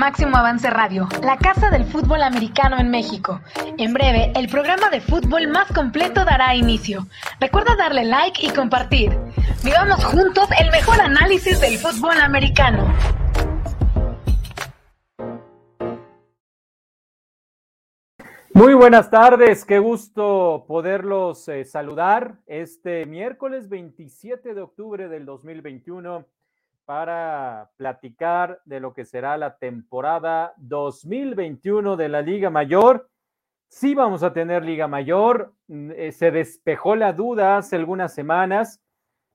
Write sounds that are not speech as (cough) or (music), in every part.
Máximo Avance Radio, la casa del fútbol americano en México. En breve, el programa de fútbol más completo dará inicio. Recuerda darle like y compartir. Vivamos juntos el mejor análisis del fútbol americano. Muy buenas tardes, qué gusto poderlos eh, saludar este miércoles 27 de octubre del 2021 para platicar de lo que será la temporada 2021 de la Liga Mayor. Sí vamos a tener Liga Mayor, mm, eh, se despejó la duda hace algunas semanas,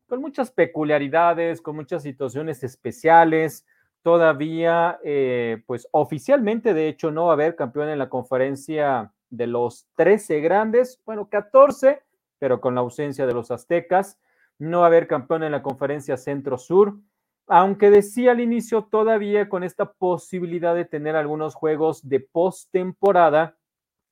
con muchas peculiaridades, con muchas situaciones especiales. Todavía, eh, pues oficialmente, de hecho, no va a haber campeón en la conferencia de los 13 grandes, bueno, 14, pero con la ausencia de los aztecas. No va a haber campeón en la conferencia centro-sur aunque decía al inicio todavía con esta posibilidad de tener algunos juegos de postemporada,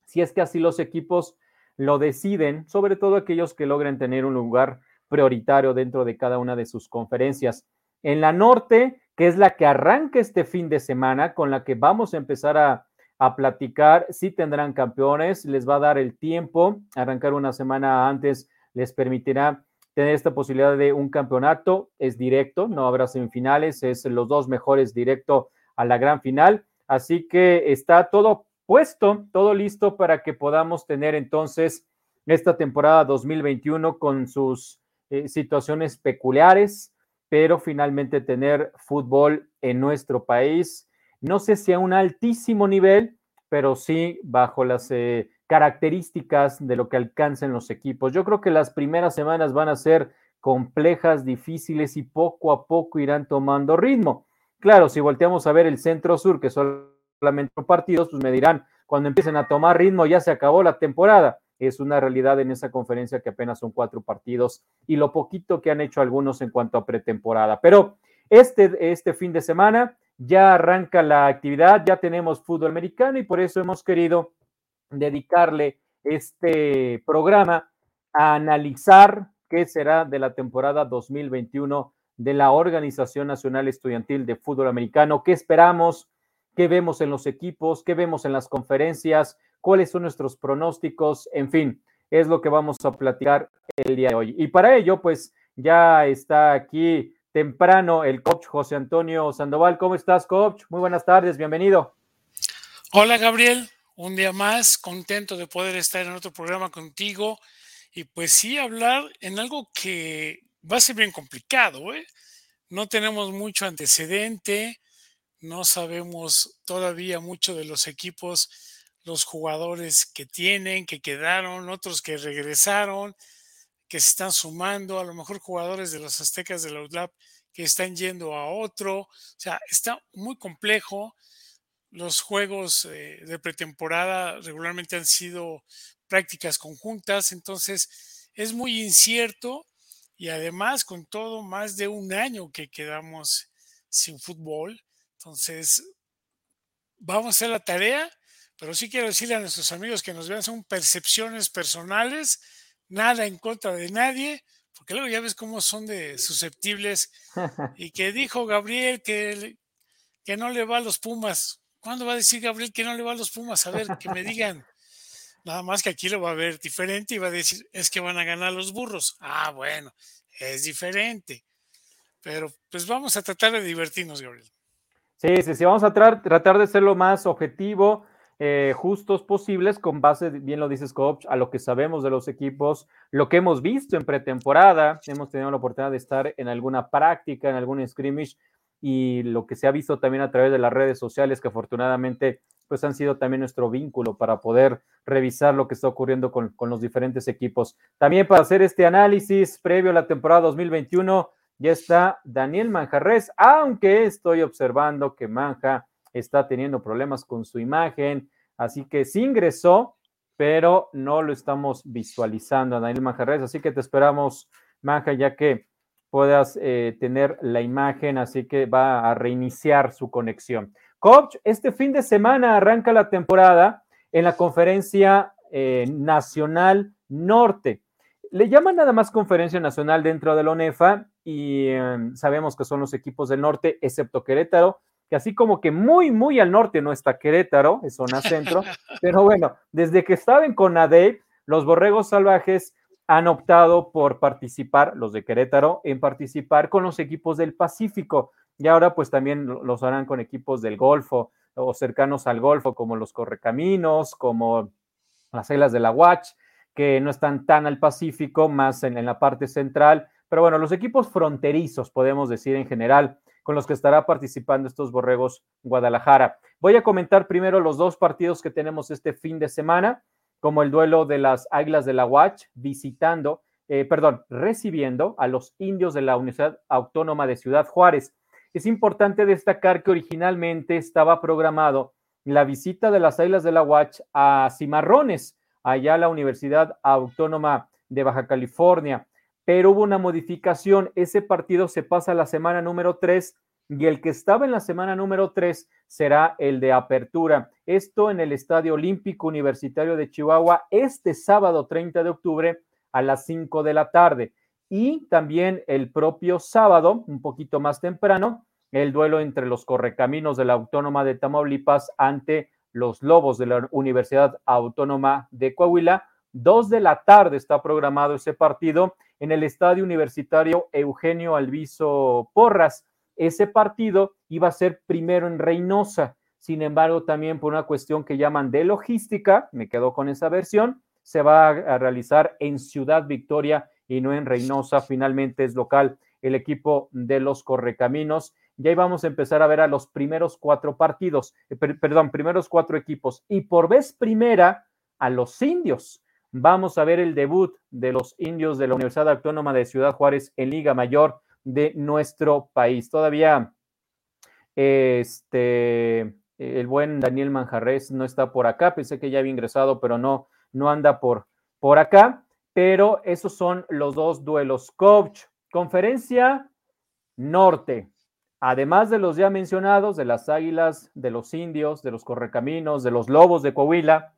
si es que así los equipos lo deciden, sobre todo aquellos que logren tener un lugar prioritario dentro de cada una de sus conferencias. En la norte, que es la que arranca este fin de semana, con la que vamos a empezar a, a platicar, si tendrán campeones, les va a dar el tiempo, arrancar una semana antes les permitirá tener esta posibilidad de un campeonato. Es directo, no habrá semifinales, es los dos mejores directo a la gran final. Así que está todo puesto, todo listo para que podamos tener entonces esta temporada 2021 con sus eh, situaciones peculiares, pero finalmente tener fútbol en nuestro país. No sé si a un altísimo nivel, pero sí bajo las eh, características de lo que alcancen los equipos. Yo creo que las primeras semanas van a ser complejas, difíciles y poco a poco irán tomando ritmo. Claro, si volteamos a ver el centro sur, que solamente partidos, pues me dirán, cuando empiecen a tomar ritmo ya se acabó la temporada. Es una realidad en esa conferencia que apenas son cuatro partidos y lo poquito que han hecho algunos en cuanto a pretemporada. Pero este, este fin de semana ya arranca la actividad, ya tenemos fútbol americano y por eso hemos querido dedicarle este programa a analizar qué será de la temporada 2021 de la Organización Nacional Estudiantil de Fútbol Americano, qué esperamos, qué vemos en los equipos, qué vemos en las conferencias, cuáles son nuestros pronósticos, en fin, es lo que vamos a platicar el día de hoy. Y para ello, pues ya está aquí temprano el coach José Antonio Sandoval. ¿Cómo estás, coach? Muy buenas tardes, bienvenido. Hola, Gabriel un día más, contento de poder estar en otro programa contigo y pues sí hablar en algo que va a ser bien complicado. ¿eh? No tenemos mucho antecedente, no sabemos todavía mucho de los equipos, los jugadores que tienen, que quedaron, otros que regresaron, que se están sumando, a lo mejor jugadores de los aztecas de la UDLAP que están yendo a otro. O sea, está muy complejo los juegos eh, de pretemporada regularmente han sido prácticas conjuntas, entonces es muy incierto y además con todo más de un año que quedamos sin fútbol, entonces vamos a hacer la tarea, pero sí quiero decirle a nuestros amigos que nos vean son percepciones personales, nada en contra de nadie, porque luego ya ves cómo son de susceptibles (laughs) y que dijo Gabriel que, que no le va a los Pumas. ¿Cuándo va a decir Gabriel que no le va a los Pumas? A ver, que me digan. Nada más que aquí lo va a ver diferente y va a decir, es que van a ganar los burros. Ah, bueno, es diferente. Pero pues vamos a tratar de divertirnos, Gabriel. Sí, sí, sí, vamos a tratar de ser lo más objetivo, eh, justos posibles, con base, bien lo dices, coach, a lo que sabemos de los equipos, lo que hemos visto en pretemporada. Hemos tenido la oportunidad de estar en alguna práctica, en algún scrimmage y lo que se ha visto también a través de las redes sociales, que afortunadamente pues han sido también nuestro vínculo para poder revisar lo que está ocurriendo con, con los diferentes equipos. También para hacer este análisis previo a la temporada 2021 ya está Daniel Manjarres, aunque estoy observando que Manja está teniendo problemas con su imagen, así que sí ingresó, pero no lo estamos visualizando a Daniel Manjarres, así que te esperamos, Manja, ya que puedas eh, tener la imagen, así que va a reiniciar su conexión. Coach, este fin de semana arranca la temporada en la conferencia eh, nacional norte. Le llaman nada más conferencia nacional dentro de la ONEFA y em, sabemos que son los equipos del norte, excepto Querétaro, que así como que muy, muy al norte no está Querétaro, es zona centro, (laughs) pero bueno, desde que estaba en Conadey, los borregos salvajes han optado por participar, los de Querétaro, en participar con los equipos del Pacífico. Y ahora pues también los harán con equipos del Golfo o cercanos al Golfo, como los Correcaminos, como las Islas de la Watch, que no están tan al Pacífico, más en, en la parte central, pero bueno, los equipos fronterizos, podemos decir en general, con los que estará participando estos borregos Guadalajara. Voy a comentar primero los dos partidos que tenemos este fin de semana como el duelo de las Águilas de la Watch visitando, eh, perdón, recibiendo a los indios de la Universidad Autónoma de Ciudad Juárez. Es importante destacar que originalmente estaba programado la visita de las Águilas de la Watch a Cimarrones, allá a la Universidad Autónoma de Baja California, pero hubo una modificación. Ese partido se pasa a la semana número 3 y el que estaba en la semana número 3 será el de apertura. Esto en el Estadio Olímpico Universitario de Chihuahua este sábado 30 de octubre a las 5 de la tarde. Y también el propio sábado, un poquito más temprano, el duelo entre los correcaminos de la Autónoma de Tamaulipas ante los Lobos de la Universidad Autónoma de Coahuila. Dos de la tarde está programado ese partido en el Estadio Universitario Eugenio Alviso Porras. Ese partido iba a ser primero en Reynosa, sin embargo, también por una cuestión que llaman de logística, me quedo con esa versión, se va a realizar en Ciudad Victoria y no en Reynosa. Finalmente es local el equipo de los Correcaminos. Y ahí vamos a empezar a ver a los primeros cuatro partidos, eh, perdón, primeros cuatro equipos. Y por vez primera a los indios. Vamos a ver el debut de los indios de la Universidad Autónoma de Ciudad Juárez en Liga Mayor de nuestro país. Todavía este, el buen Daniel Manjarres no está por acá, pensé que ya había ingresado, pero no, no anda por, por acá. Pero esos son los dos duelos. Coach, conferencia norte. Además de los ya mencionados, de las águilas, de los indios, de los correcaminos, de los lobos de Coahuila,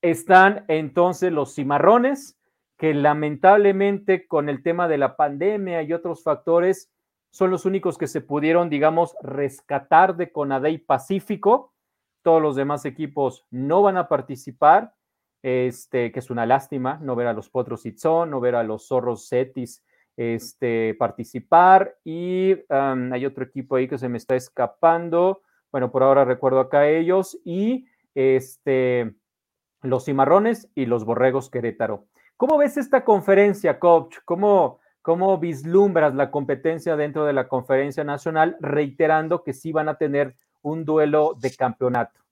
están entonces los cimarrones, que lamentablemente con el tema de la pandemia y otros factores son los únicos que se pudieron, digamos, rescatar de Conadey Pacífico. Todos los demás equipos no van a participar, este, que es una lástima no ver a los Potros Itzón, no ver a los Zorros Cetis este, participar. Y hay otro equipo ahí que se me está escapando. Bueno, por ahora recuerdo acá ellos. Y este, los Cimarrones y los Borregos Querétaro. ¿Cómo ves esta conferencia, coach? ¿Cómo, ¿Cómo vislumbras la competencia dentro de la conferencia nacional, reiterando que sí van a tener un duelo de campeonato?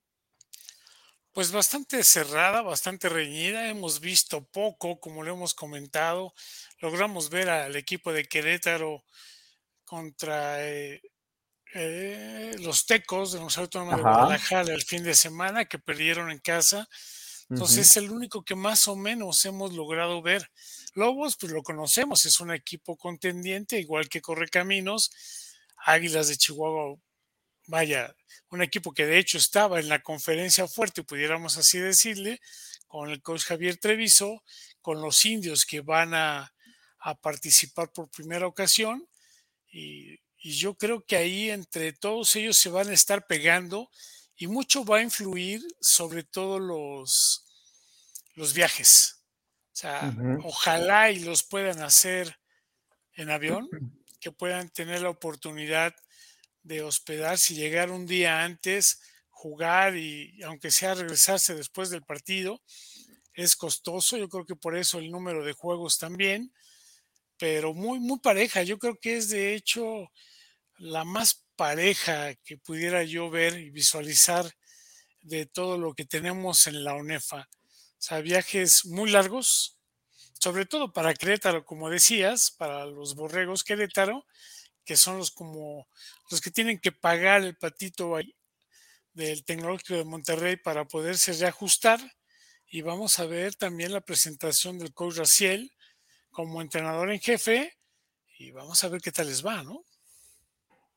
Pues bastante cerrada, bastante reñida. Hemos visto poco, como lo hemos comentado. Logramos ver al equipo de Querétaro contra eh, eh, los Tecos de los Autónomos de Guadalajara el fin de semana, que perdieron en casa. Entonces es el único que más o menos hemos logrado ver. Lobos, pues lo conocemos, es un equipo contendiente, igual que Correcaminos. Águilas de Chihuahua, vaya, un equipo que de hecho estaba en la conferencia fuerte, pudiéramos así decirle, con el coach Javier Treviso, con los indios que van a, participar por primera ocasión. Y, y yo creo que ahí entre todos ellos se van a estar pegando y mucho va a influir sobre todo los, los viajes. O sea, ojalá y los puedan hacer en avión, que puedan tener la oportunidad de hospedarse y llegar un día antes, jugar y aunque sea regresarse después del partido, es costoso. Yo creo que por eso el número de juegos también, pero muy, muy pareja. Yo creo que es de hecho la más pareja que pudiera yo ver y visualizar de todo lo que tenemos en la UNEFA. O sea, viajes muy largos, sobre todo para Querétaro, como decías, para los borregos Querétaro, que son los como los que tienen que pagar el patito del Tecnológico de Monterrey para poderse reajustar. Y vamos a ver también la presentación del coach Raciel como entrenador en jefe y vamos a ver qué tal les va, ¿no?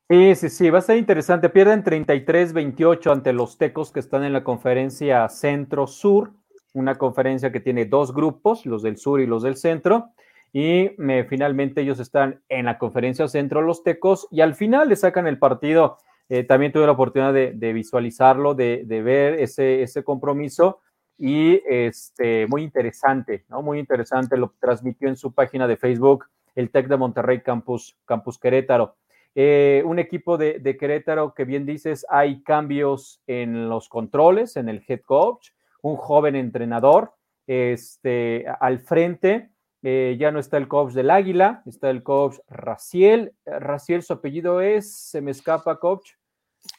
Sí, sí, sí, va a ser interesante. Pierden 33-28 ante los Tecos que están en la conferencia Centro-Sur, una conferencia que tiene dos grupos, los del sur y los del centro. Y finalmente ellos están en la conferencia Centro, los Tecos, y al final le sacan el partido eh, también tuve la oportunidad de, visualizarlo, de, ver ese, ese compromiso y este, muy interesante, ¿no? Muy interesante, lo transmitió en su página de Facebook el TEC de Monterrey Campus, Campus Querétaro. Eh, un equipo de, Querétaro que bien dices, hay cambios en los controles, en el head coach, un joven entrenador este, al frente. Eh, ya no está el coach del Águila, está el coach Raciel. Raciel, su apellido es, se me escapa, coach.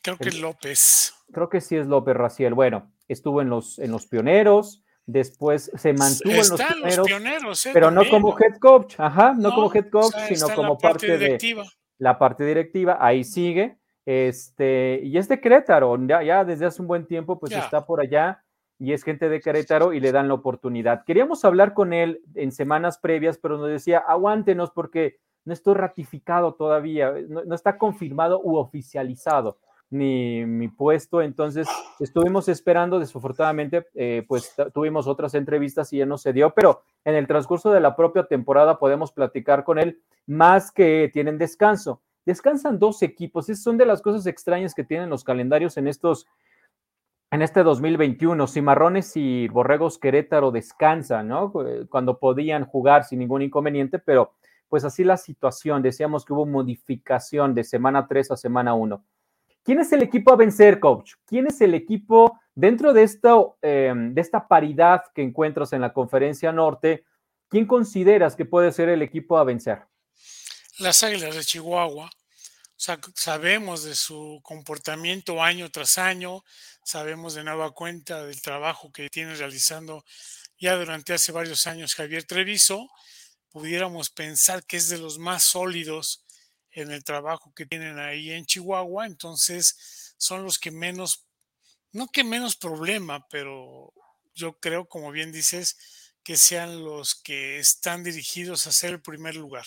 Creo que López. Creo que sí es López Raciel. Bueno, estuvo en los, en los pioneros, después se mantuvo en los pioneros, ¿eh? pero no como head coach, ajá, no, como head coach, sino como parte, de la parte directiva, ahí sigue, este, y es de Querétaro, ya, desde hace un buen tiempo, pues está por allá, y es gente de Querétaro y le dan la oportunidad. Queríamos hablar con él en semanas previas, pero nos decía, aguántenos porque no estoy ratificado todavía, no está confirmado u oficializado ni mi puesto. Entonces estuvimos esperando, desafortunadamente, eh, pues tuvimos otras entrevistas y ya no se dio, pero en el transcurso de la propia temporada podemos platicar con él más que tienen descanso. Descansan dos equipos, esas son de las cosas extrañas que tienen los calendarios en estos, en este 2021. Cimarrones y Borregos Querétaro descansan, ¿no? Cuando podían jugar sin ningún inconveniente, pero pues así la situación. Decíamos que hubo modificación de semana 3 a semana 1. ¿Quién es el equipo a vencer, coach? ¿Quién es el equipo dentro em, de esta paridad que encuentras en la conferencia norte? ¿Quién consideras que puede ser el equipo a vencer? Las Águilas de Chihuahua. sabemos de su comportamiento año tras año, sabemos de nueva cuenta del trabajo que tiene realizando ya durante hace varios años Javier Treviso. Pudiéramos pensar que es de los más sólidos en el trabajo que tienen ahí en Chihuahua, entonces son los que menos, no que menos problema, pero yo creo, como bien dices, que sean los que están dirigidos a ser el primer lugar.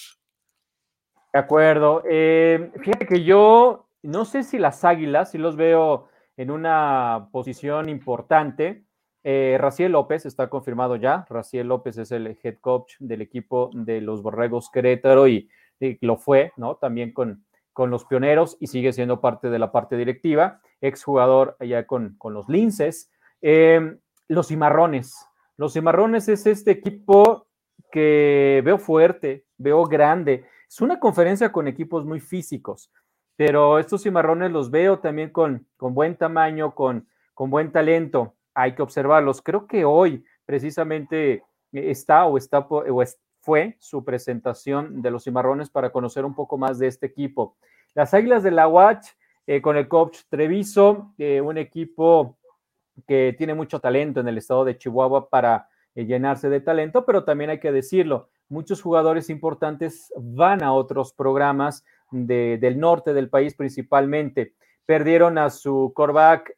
De acuerdo. Eh, fíjate que yo no sé si las águilas, si los veo en una posición importante. Eh, Raciel López está confirmado ya. Raciel López es el head coach del equipo de los Borregos Querétaro y lo fue, ¿no? También con, con los pioneros y sigue siendo parte de la parte directiva, exjugador allá con, con los linces. Em, los cimarrones. Los cimarrones es este equipo que veo fuerte, veo grande. Es una conferencia con equipos muy físicos, pero estos cimarrones los veo también con, con buen tamaño, con, con buen talento. Hay que observarlos. Creo que hoy precisamente está o está fue su presentación de los cimarrones para conocer un poco más de este equipo. Las Águilas de la Watch eh, con el coach Treviso, eh, un equipo que tiene mucho talento en el estado de Chihuahua para eh, llenarse de talento, pero también hay que decirlo, muchos jugadores importantes van a otros programas del norte del país principalmente. Perdieron a su coreback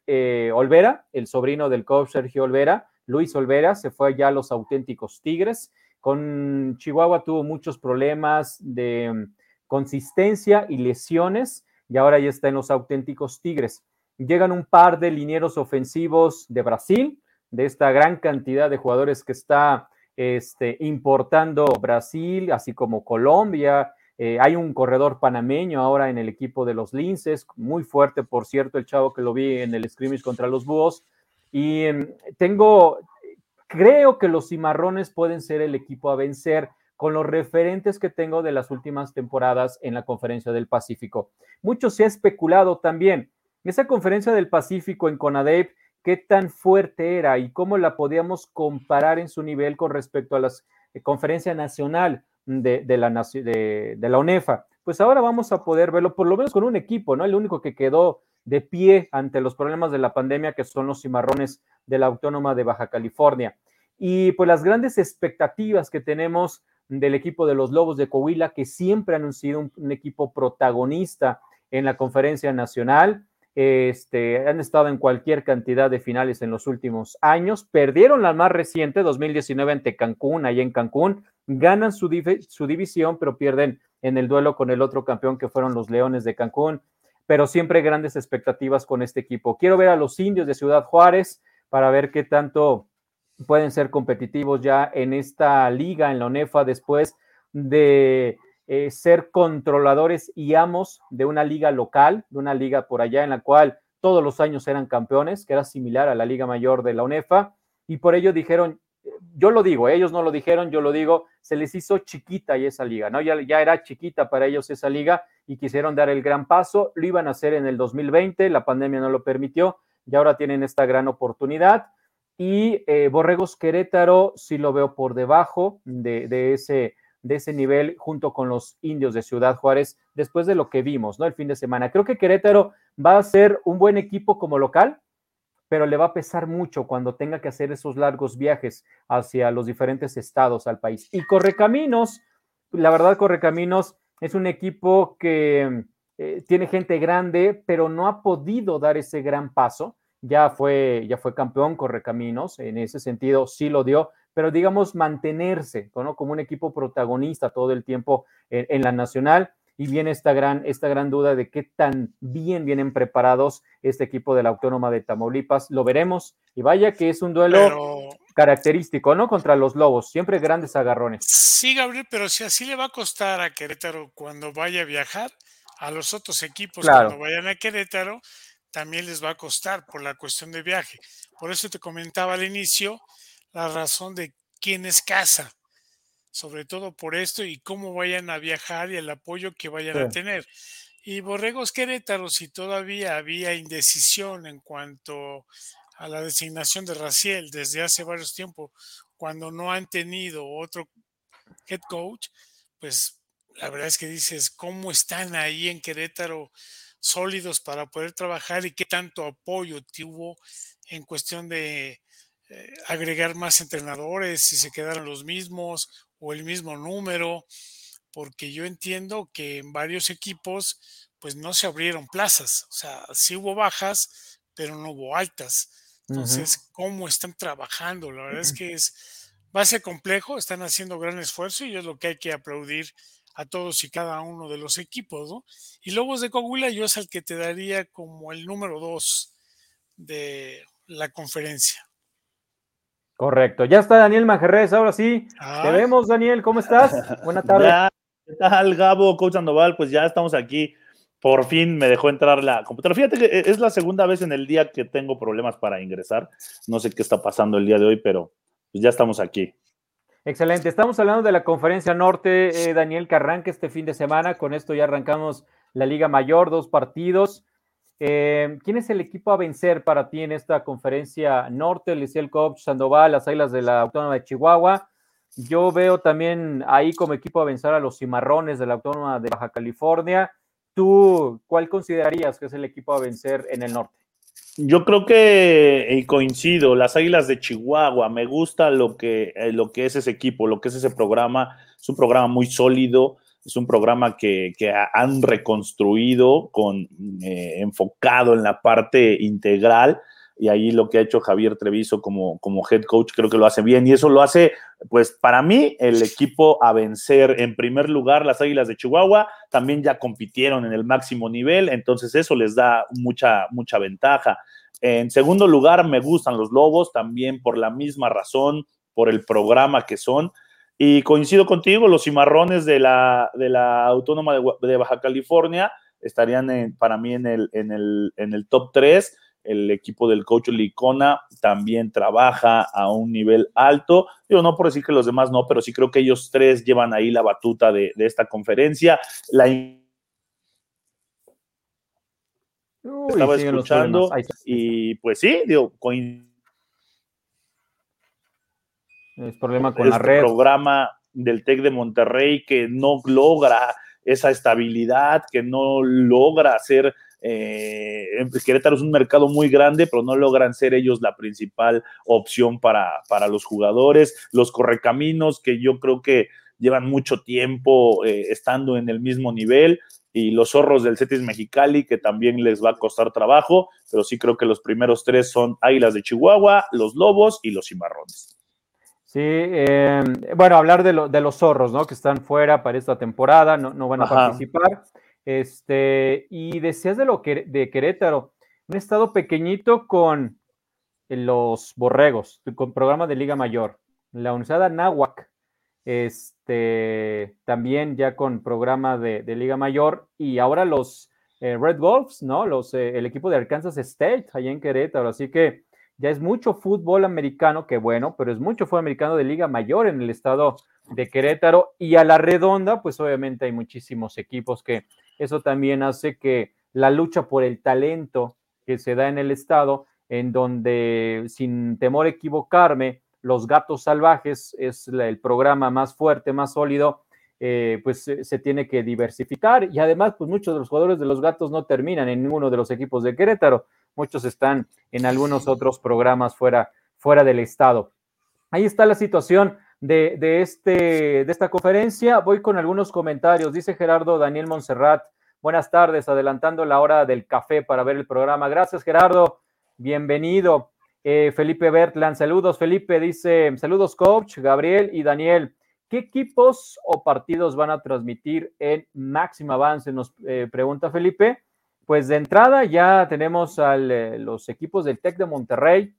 Olvera, el sobrino del coach Sergio Olvera, Luis Olvera, se fue ya a los auténticos Tigres con Chihuahua tuvo muchos problemas de mm, consistencia y lesiones y ahora ya está en los auténticos Tigres. Llegan un par de linieros ofensivos de Brasil, de esta gran cantidad de jugadores que está este, importando Brasil, así como Colombia. Eh, hay un corredor panameño ahora en el equipo de los Linces, muy fuerte, por cierto, el chavo que lo vi en el scrimmage contra los Búhos. Y mm, tengo, Creo que los cimarrones pueden ser el equipo a vencer con los referentes que tengo de las últimas temporadas en la Conferencia del Pacífico. Mucho se ha especulado también. Esa Conferencia del Pacífico en CONADEP, qué tan fuerte era y cómo la podíamos comparar en su nivel con respecto a la eh, Conferencia Nacional de, la, de, la UNEFA. Pues ahora vamos a poder verlo, por lo menos con un equipo, ¿no? El único que quedó de pie ante los problemas de la pandemia, que son los cimarrones de la Autónoma de Baja California. Y pues las grandes expectativas que tenemos del equipo de los Lobos de Coahuila, que siempre han sido un, equipo protagonista en la conferencia nacional. Este, han estado en cualquier cantidad de finales en los últimos años. Perdieron la más reciente, 2019, ante Cancún, ahí en Cancún. Ganan su, su división, pero pierden en el duelo con el otro campeón que fueron los Leones de Cancún pero siempre grandes expectativas con este equipo. Quiero ver a los indios de Ciudad Juárez para ver qué tanto pueden ser competitivos ya en esta liga, en la ONEFA, después de eh, ser controladores y amos de una liga local, de una liga por allá en la cual todos los años eran campeones, que era similar a la Liga Mayor de la UNEFA, y por ello dijeron, yo lo digo, ellos no lo dijeron, yo lo digo, se les hizo chiquita y esa liga, ¿no? Ya, ya era chiquita para ellos esa liga y quisieron dar el gran paso, lo iban a hacer en el 2020, la pandemia no lo permitió, y ahora tienen esta gran oportunidad. Y eh, Borregos Querétaro sí lo veo por debajo de, ese, de ese nivel junto con los indios de Ciudad Juárez después de lo que vimos, ¿no? El fin de semana. Creo que Querétaro va a ser un buen equipo como local, pero le va a pesar mucho cuando tenga que hacer esos largos viajes hacia los diferentes estados al país. Y Correcaminos, la verdad, Correcaminos es un equipo que eh, tiene gente grande, pero no ha podido dar ese gran paso ya fue, ya fue campeón Correcaminos, en ese sentido sí lo dio, pero digamos mantenerse ¿no? como un equipo protagonista todo el tiempo en, la nacional. Y viene esta gran, esta gran duda de qué tan bien vienen preparados este equipo de la Autónoma de Tamaulipas. Lo veremos. Y vaya que es un duelo característico, ¿no? Contra los Lobos. Siempre grandes agarrones. Sí, Gabriel, pero si así le va a costar a Querétaro cuando vaya a viajar, a los otros equipos cuando vayan a Querétaro, también les va a costar por la cuestión de viaje. Por eso te comentaba al inicio la razón de quién es casa, sobre todo por esto y cómo vayan a viajar y el apoyo que vayan a tener. Y Borregos Querétaro, si todavía había indecisión en cuanto a la designación de Raciel desde hace varios tiempos, cuando no han tenido otro head coach, pues la verdad es que dices, ¿cómo están ahí en Querétaro sólidos para poder trabajar y qué tanto apoyo tuvo en cuestión de eh, agregar más entrenadores, si se quedaron los mismos o el mismo número, porque yo entiendo que en varios equipos pues no se abrieron plazas, o sea, sí hubo bajas, pero no hubo altas. Entonces, ¿cómo están trabajando? La verdad es que es, va a ser complejo, están haciendo gran esfuerzo y es lo que hay que aplaudir a todos y cada uno de los equipos, ¿no? Y Lobos de Coahuila yo es el que te daría como el número dos de la conferencia. Correcto. Ya está Daniel Majerrez, ahora sí. Te vemos, Daniel. ¿Cómo estás? (laughs) Buenas tardes. ¿Qué tal, Gabo, Coach Sandoval? Pues ya estamos aquí. Por fin me dejó entrar la computadora. Fíjate que es la segunda vez en el día que tengo problemas para ingresar. No sé qué está pasando el día de hoy, pero pues ya estamos aquí. Excelente. Estamos hablando de la conferencia norte, eh, Daniel, que arranca este fin de semana. Con esto ya arrancamos la Liga Mayor, dos partidos. Eh, ¿Quién es el equipo a vencer para ti en esta conferencia norte? El el Coach Sandoval, las Águilas de la Autónoma de Chihuahua. Yo veo también ahí como equipo a vencer a los Cimarrones de la Autónoma de Baja California. ¿Tú cuál considerarías que es el equipo a vencer en el norte? Yo creo que coincido, las Águilas de Chihuahua, me gusta lo que, eh, lo que es ese equipo, lo que es ese programa, es un programa muy sólido, es un programa que, han reconstruido con eh, enfocado en la parte integral y ahí lo que ha hecho Javier Treviso como, como head coach creo que lo hace bien y eso lo hace, pues para mí, el equipo a vencer. En primer lugar, las Águilas de Chihuahua también ya compitieron en el máximo nivel, entonces eso les da mucha, mucha ventaja. En segundo lugar, me gustan los Lobos también por la misma razón, por el programa que son. Y coincido contigo, los cimarrones de la, de la Autónoma de, Baja California estarían para mí en el, en el, en el top 3 el equipo del coach Licona también trabaja a un nivel alto. Yo no por decir que los demás no, pero sí creo que ellos tres llevan ahí la batuta de, esta conferencia. La estaba escuchando y pues sí, digo, es problema con la este red. programa del TEC de Monterrey que no logra esa estabilidad, que no logra hacer eh, Querétaro es un mercado muy grande, pero no logran ser ellos la principal opción para, para los jugadores. Los correcaminos, que yo creo que llevan mucho tiempo eh, estando en el mismo nivel, y los zorros del Cetis Mexicali, que también les va a costar trabajo, pero sí creo que los primeros tres son Águilas de Chihuahua, los Lobos y los Cimarrones. Sí, em, bueno, hablar de, de, los zorros, ¿no? Que están fuera para esta temporada, no, no van a participar. Este, y decías de lo que de Querétaro, un estado pequeñito con los borregos, con programa de Liga Mayor, la Universidad Anáhuac, este, también ya con programa de, Liga Mayor y ahora los eh, Red Wolves, ¿no? Los, eh, el equipo de Arkansas State allá en Querétaro, así que ya es mucho fútbol americano, que bueno, pero es mucho fútbol americano de Liga Mayor en el estado de Querétaro y a la redonda, pues obviamente hay muchísimos equipos que eso también hace que la lucha por el talento que se da en el estado, en donde sin temor a equivocarme, los Gatos Salvajes es el programa más fuerte, más sólido, eh, pues se tiene que diversificar y además, pues muchos de los jugadores de los Gatos no terminan en ninguno de los equipos de Querétaro, muchos están en algunos otros programas fuera, fuera del estado. Ahí está la situación de, de, este, de esta conferencia. Voy con algunos comentarios. Dice Gerardo Daniel Monserrat, buenas tardes, adelantando la hora del café para ver el programa. Gracias, Gerardo. Bienvenido. Eh, Felipe Bertland, saludos. Felipe dice, saludos coach, Gabriel y Daniel. ¿Qué equipos o partidos van a transmitir en Máximo Avance? Nos eh, pregunta Felipe. Pues de entrada ya tenemos a eh, los equipos del TEC de Monterrey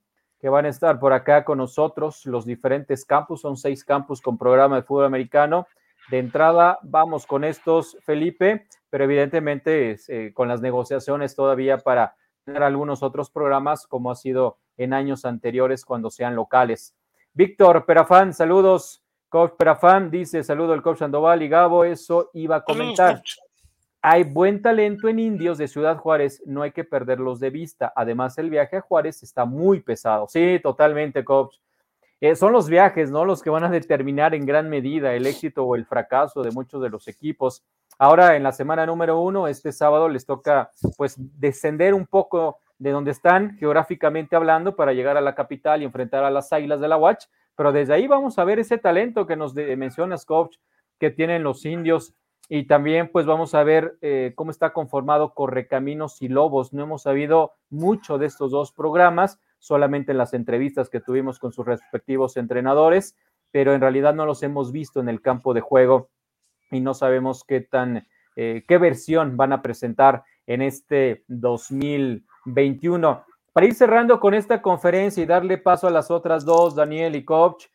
que van a estar por acá con nosotros, los diferentes campus, son seis campus con programa de fútbol americano. De entrada vamos con estos, Felipe, pero evidentemente con las negociaciones todavía para tener algunos otros programas como ha sido en años anteriores cuando sean locales. Víctor Perafán, saludos. Coach Perafán dice, saludo al coach Sandoval y Gabo, eso iba a comentar. Hay buen talento en indios de Ciudad Juárez, no hay que perderlos de vista. Además, el viaje a Juárez está muy pesado. Sí, totalmente, coach. Eh, son los viajes, ¿no? Los que van a determinar en gran medida el éxito o el fracaso de muchos de los equipos. Ahora, en la semana número uno, este sábado les toca, pues, descender un poco de donde están geográficamente hablando para llegar a la capital y enfrentar a las Águilas de la Watch, pero desde ahí vamos a ver ese talento que nos mencionas, coach, que tienen los indios y también pues vamos a ver eh, cómo está conformado Correcaminos y Lobos. No hemos sabido mucho de estos dos programas, solamente en las entrevistas que tuvimos con sus respectivos entrenadores, pero en realidad no los hemos visto en el campo de juego y no sabemos qué tan, eh, qué versión van a presentar en este 2000. 21. Para ir cerrando con esta conferencia y darle paso a las otras dos, Daniel y Coach,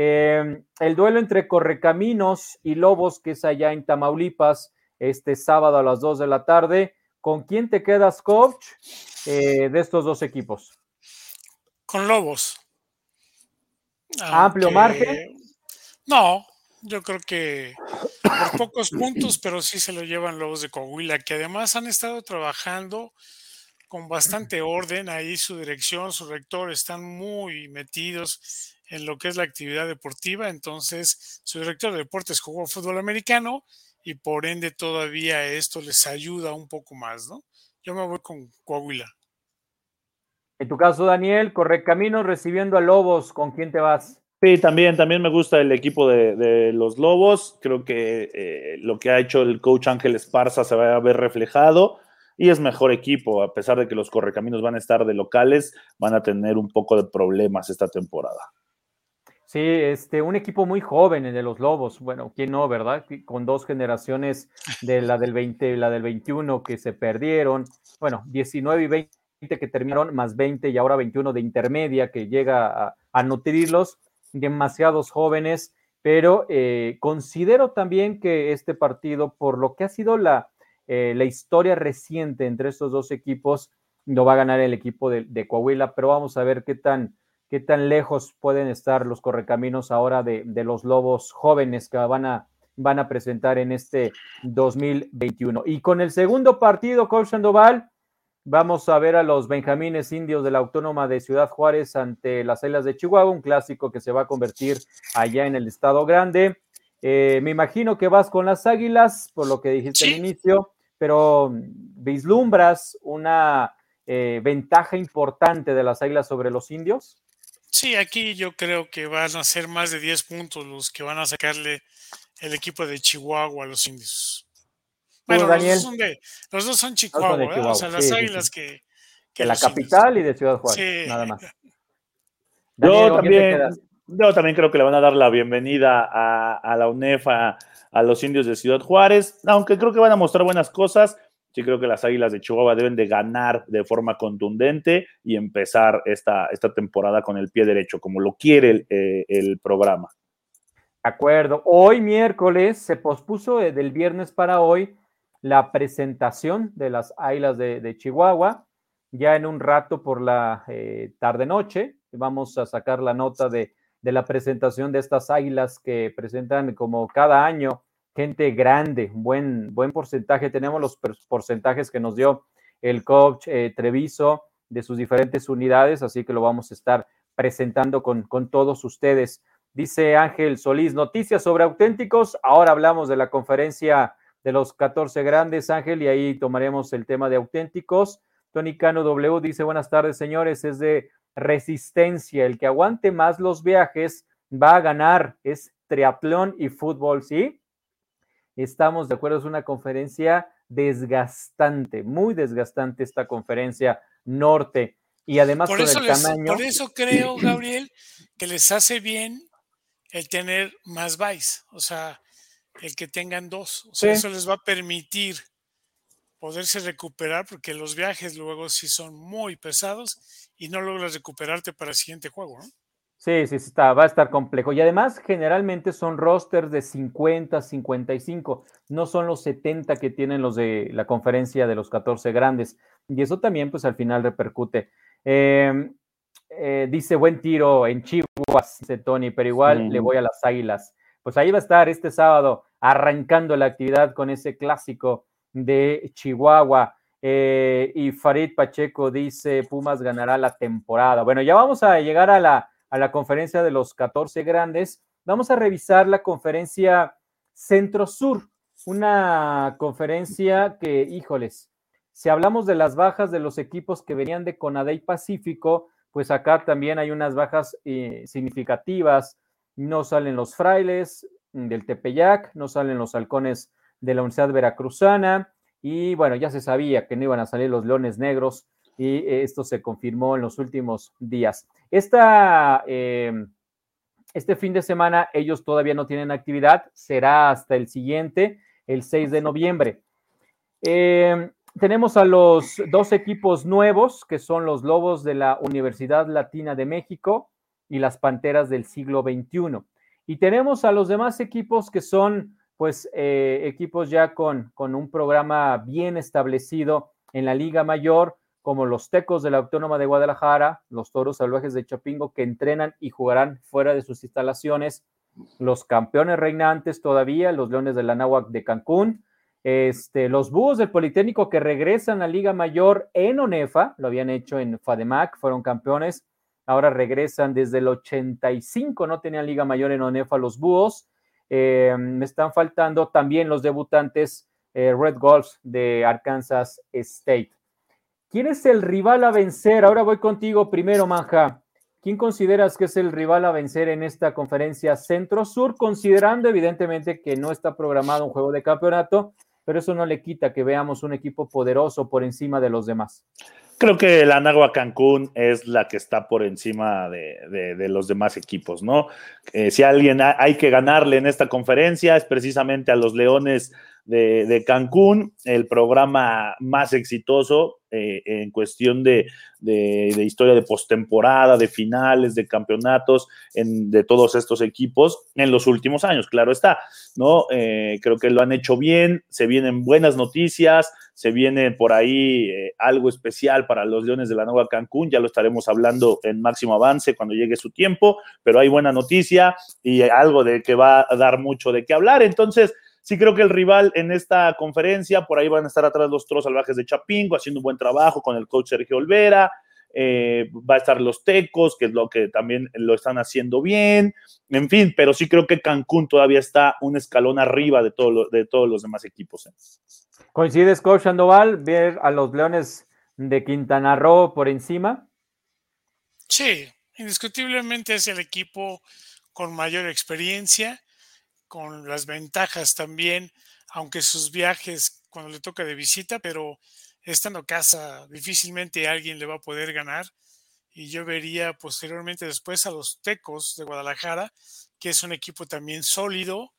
eh, el duelo entre Correcaminos y Lobos, que es allá en Tamaulipas, este sábado a las 2 de la tarde. ¿Con quién te quedas, Coach, eh, de estos dos equipos? Con Lobos. ¿Amplio margen? No, yo creo que por pocos puntos, pero sí se lo llevan Lobos de Coahuila, que además han estado trabajando con bastante orden. Ahí su dirección, su rector están muy metidos en lo que es la actividad deportiva. Entonces, su director de deportes jugó fútbol americano y por ende todavía esto les ayuda un poco más, ¿no? Yo me voy con Coahuila. En tu caso, Daniel, corre camino recibiendo a Lobos. ¿Con quién te vas? Sí, también, también me gusta el equipo de, los Lobos. Creo que eh, lo que ha hecho el coach Ángel Esparza se va a ver reflejado y es mejor equipo, a pesar de que los correcaminos van a estar de locales, van a tener un poco de problemas esta temporada. Sí, este, un equipo muy joven el de los Lobos. Bueno, ¿quién no, verdad? Con dos generaciones de la del 20 y la del 21 que se perdieron. Bueno, 19 y 20 que terminaron, más 20 y ahora 21 de intermedia que llega a, nutrirlos. Demasiados jóvenes, pero eh, considero también que este partido, por lo que ha sido la, eh, la historia reciente entre estos dos equipos no va a ganar el equipo de, Coahuila, pero vamos a ver qué tan, qué tan lejos pueden estar los correcaminos ahora de, los lobos jóvenes que van a, van a presentar en este 2021. Y con el segundo partido, Coach Sandoval, vamos a ver a los Benjamines Indios de la Autónoma de Ciudad Juárez ante las Islas de Chihuahua, un clásico que se va a convertir allá en el Estado Grande. Eh, me imagino que vas con las Águilas, por lo que dijiste al inicio pero ¿vislumbras una eh, ventaja importante de las águilas sobre los indios? Sí, aquí yo creo que van a ser más de 10 puntos los que van a sacarle el equipo de Chihuahua a los indios. Bueno, los, dos son de, los dos son Chihuahua, ¿eh? o sea, las águilas que, que. la capital y de Ciudad Juárez, nada más. (laughs) yo, también, yo también creo que le van a dar la bienvenida a, a la UNEFA a los indios de Ciudad Juárez, aunque creo que van a mostrar buenas cosas. Sí creo que las Águilas de Chihuahua deben de ganar de forma contundente y empezar esta, esta temporada con el pie derecho, como lo quiere el, eh, programa. De acuerdo. Hoy miércoles se pospuso eh, del viernes para hoy la presentación de las Águilas de, Chihuahua. Ya en un rato por la eh, tarde-noche vamos a sacar la nota de, de, la presentación de estas Águilas que presentan como cada año gente grande, buen, buen porcentaje. Tenemos los porcentajes que nos dio el coach eh, Treviso de sus diferentes unidades, así que lo vamos a estar presentando con, con todos ustedes. Dice Ángel Solís, noticias sobre auténticos. Ahora hablamos de la conferencia de los 14 grandes, Ángel, y ahí tomaremos el tema de auténticos. Tony Cano W dice, buenas tardes, señores, es de resistencia. El que aguante más los viajes va a ganar. Es triatlón y fútbol, ¿sí? Estamos de acuerdo, es una conferencia desgastante, muy desgastante esta conferencia norte. Y además por eso el tamaño. Por eso creo, (clears throat) Gabriel, que les hace bien el tener más vice, o sea, el que tengan dos. O sea, eso les va a permitir poderse recuperar, porque los viajes luego sí son muy pesados y no logras recuperarte para el siguiente juego, ¿no? Sí, sí, está, va a estar complejo. Y además, generalmente son rosters de 50, 55, no son los 70 que tienen los de la conferencia de los 14 grandes. Y eso también, pues al final repercute. Em, eh, dice buen tiro en Chihuahua, dice Tony, pero igual le voy a las águilas. Pues ahí va a estar este sábado arrancando la actividad con ese clásico de Chihuahua. Eh, y Farid Pacheco dice, Pumas ganará la temporada. Bueno, ya vamos a llegar a la a la conferencia de los 14 grandes, vamos a revisar la conferencia Centro-Sur, una conferencia que, híjoles, si hablamos de las bajas de los equipos que venían de Conadey Pacífico, pues acá también hay unas bajas eh, significativas. No salen los frailes del Tepeyac, no salen los halcones de la Universidad Veracruzana, y bueno, ya se sabía que no iban a salir los leones negros y esto se confirmó en los últimos días. Esta, eh, este fin de semana ellos todavía no tienen actividad, será hasta el siguiente, el 6 de noviembre. Eh, tenemos a los dos equipos nuevos, que son los Lobos de la Universidad Latina de México y las Panteras del siglo XXI. Y tenemos a los demás equipos que son, pues, eh, equipos ya con, con un programa bien establecido en la Liga Mayor, como los Tecos de la Autónoma de Guadalajara, los Toros Salvajes de Chapingo, que entrenan y jugarán fuera de sus instalaciones, los campeones reinantes todavía, los Leones de la de Cancún, este, los Búhos del Politécnico que regresan a Liga Mayor en ONEFA, lo habían hecho en FADEMAC, fueron campeones, ahora regresan desde el 85, no tenían Liga Mayor en ONEFA los Búhos, eh, me están faltando también los debutantes eh, Red Golf de Arkansas State. ¿Quién es el rival a vencer? Ahora voy contigo primero, Manja. ¿Quién consideras que es el rival a vencer en esta conferencia Centro-Sur? Considerando evidentemente que no está programado un juego de campeonato, pero eso no le quita que veamos un equipo poderoso por encima de los demás. Creo que la Nagua Cancún es la que está por encima de, los demás equipos, ¿no? Eh, si alguien hay que ganarle en esta conferencia es precisamente a los Leones de, Cancún, el programa más exitoso eh, en cuestión de, historia de postemporada, de finales, de campeonatos, de todos estos equipos en los últimos años, claro está, ¿no? Eh, creo que lo han hecho bien, se vienen buenas noticias, se viene por ahí eh, algo especial para los Leones de la Nueva Cancún, ya lo estaremos hablando en máximo avance cuando llegue su tiempo, pero hay buena noticia y algo de que va a dar mucho de qué hablar, entonces Sí creo que el rival en esta conferencia, por ahí van a estar atrás los Toros Salvajes de Chapingo, haciendo un buen trabajo con el coach Sergio Olvera. Eh, va a estar los Tecos, que es lo que también lo están haciendo bien. En fin, pero sí creo que Cancún todavía está un escalón arriba de, todo de todos los demás equipos. ¿eh? ¿Coincides, coach Sandoval, ver a los Leones de Quintana Roo por encima? Sí, indiscutiblemente es el equipo con mayor experiencia con las ventajas también, aunque sus viajes cuando le toca de visita, pero estando casa difícilmente alguien le va a poder ganar. Y yo vería posteriormente después a los Tecos de Guadalajara, que es un equipo también sólido,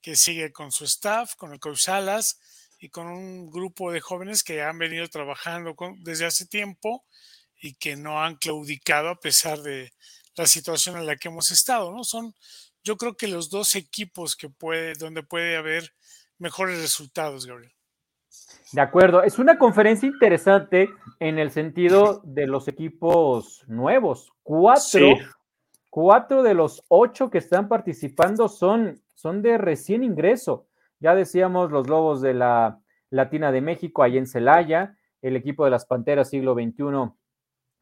que sigue con su staff, con el coach Salas y con un grupo de jóvenes que han venido trabajando desde hace tiempo y que no han claudicado a pesar de la situación en la que hemos estado, ¿no? Son yo creo que los dos equipos que puede, donde puede haber mejores resultados, Gabriel. De acuerdo, es una conferencia interesante en el sentido de los equipos nuevos. Cuatro, cuatro de los ocho que están participando son, son de recién ingreso. Ya decíamos los Lobos de la Latina de México, ahí en Celaya, el equipo de las Panteras siglo XXI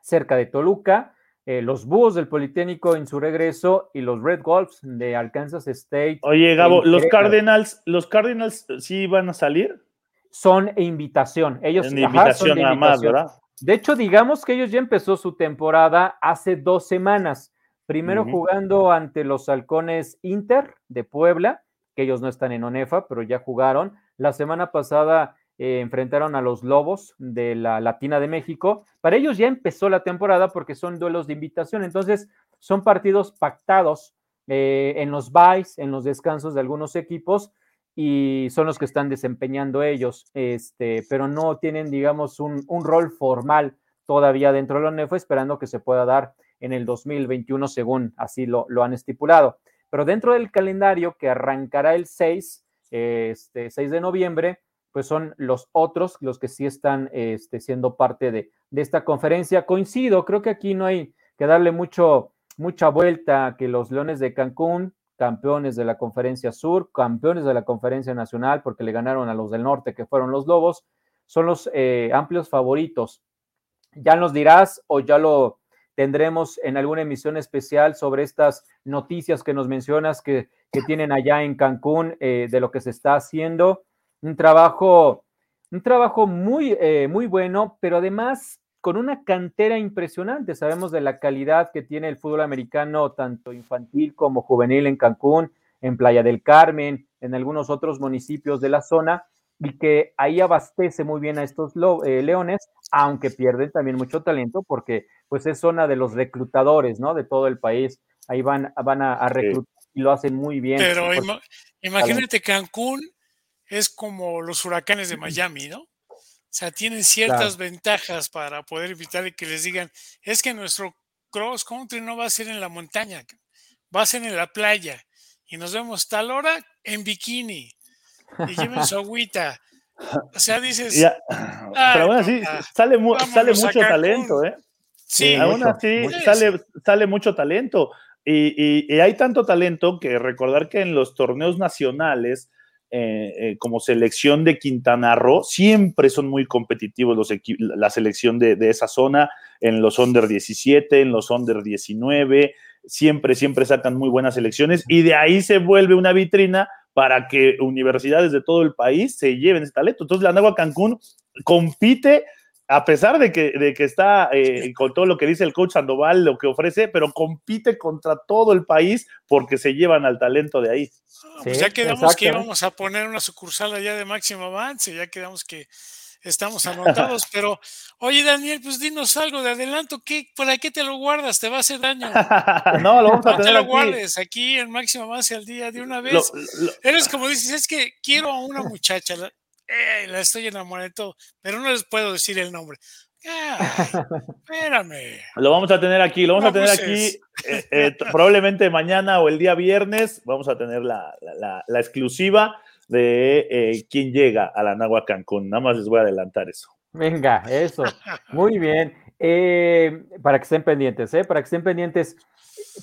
cerca de Toluca, eh, los Búhos del Politécnico en su regreso y los Red Wolves de Arkansas State. Oye, Gabo, los Cardinals, ¿los Cardinals sí van a salir? Son invitación. Ellos en invitación nada más, ¿verdad? De hecho, digamos que ellos ya empezó su temporada hace dos semanas. Primero jugando ante los Halcones Inter de Puebla, que ellos no están en ONEFA, pero ya jugaron. La semana pasada eh, enfrentaron a los Lobos de la Latina de México. Para ellos ya empezó la temporada porque son duelos de invitación, entonces son partidos pactados eh, en los byes, en los descansos de algunos equipos y son los que están desempeñando ellos, este, pero no tienen, digamos, un, rol formal todavía dentro de la ONEFA, esperando que se pueda dar en el 2021 según así lo, lo han estipulado. Pero dentro del calendario que arrancará el 6, este, 6 de noviembre, pues son los otros los que sí están este, siendo parte de, esta conferencia. Coincido, creo que aquí no hay que darle mucho, mucha vuelta que los Leones de Cancún, campeones de la conferencia sur, campeones de la conferencia nacional, porque le ganaron a los del norte, que fueron los Lobos, son los eh, amplios favoritos. Ya nos dirás o ya lo tendremos en alguna emisión especial sobre estas noticias que nos mencionas que, tienen allá en Cancún eh, de lo que se está haciendo un trabajo, un trabajo muy, eh, muy bueno, pero además con una cantera impresionante. Sabemos de la calidad que tiene el fútbol americano, tanto infantil como juvenil en Cancún, en Playa del Carmen, en algunos otros municipios de la zona, y que ahí abastece muy bien a estos eh, leones, aunque pierden también mucho talento, porque pues es zona de los reclutadores, ¿no? De todo el país. Ahí van, van a, reclutar y lo hacen muy bien. Pero imagínate Cancún es como los huracanes de Miami, ¿no? O sea, tienen ciertas ventajas para poder evitar que les digan, es que nuestro cross country no va a ser en la montaña, va a ser en la playa y nos vemos tal hora en bikini y lleven su (laughs) agüita. O sea, dices. pero aún así, sale, sale mucho talento, ¿eh? Sí, aún así sale, sale mucho talento. y, hay tanto talento que recordar que en los torneos nacionales eh, eh, como selección de Quintana Roo, siempre son muy competitivos los la selección de, esa zona, en los under 17, en los under 19, siempre, siempre sacan muy buenas selecciones y de ahí se vuelve una vitrina para que universidades de todo el país se lleven ese talento. Entonces, la Nagua Cancún compite a pesar de que, de que está eh, con todo lo que dice el coach Sandoval, lo que ofrece, pero compite contra todo el país porque se llevan al talento de ahí. pues ya quedamos que íbamos a poner una sucursal allá de máximo avance, ya quedamos que estamos anotados, pero oye Daniel, pues dinos algo de adelanto, ¿qué, ¿para qué te lo guardas? Te va a hacer daño. (laughs) no, lo vamos a no te lo guardes aquí en máximo avance al día de una vez. Eres como dices, es que quiero a una muchacha, eh, la estoy enamorando de todo, pero no les puedo decir el nombre. Ah, (laughs) espérame. Lo vamos a tener aquí, lo vamos a tener pues aquí eh, eh, probablemente mañana o el día viernes. Vamos a tener la, exclusiva de quién llega a la Nagua Cancún. Nada más les voy a adelantar eso. Venga, eso. Muy bien. para que estén pendientes, ¿eh? Para que estén pendientes.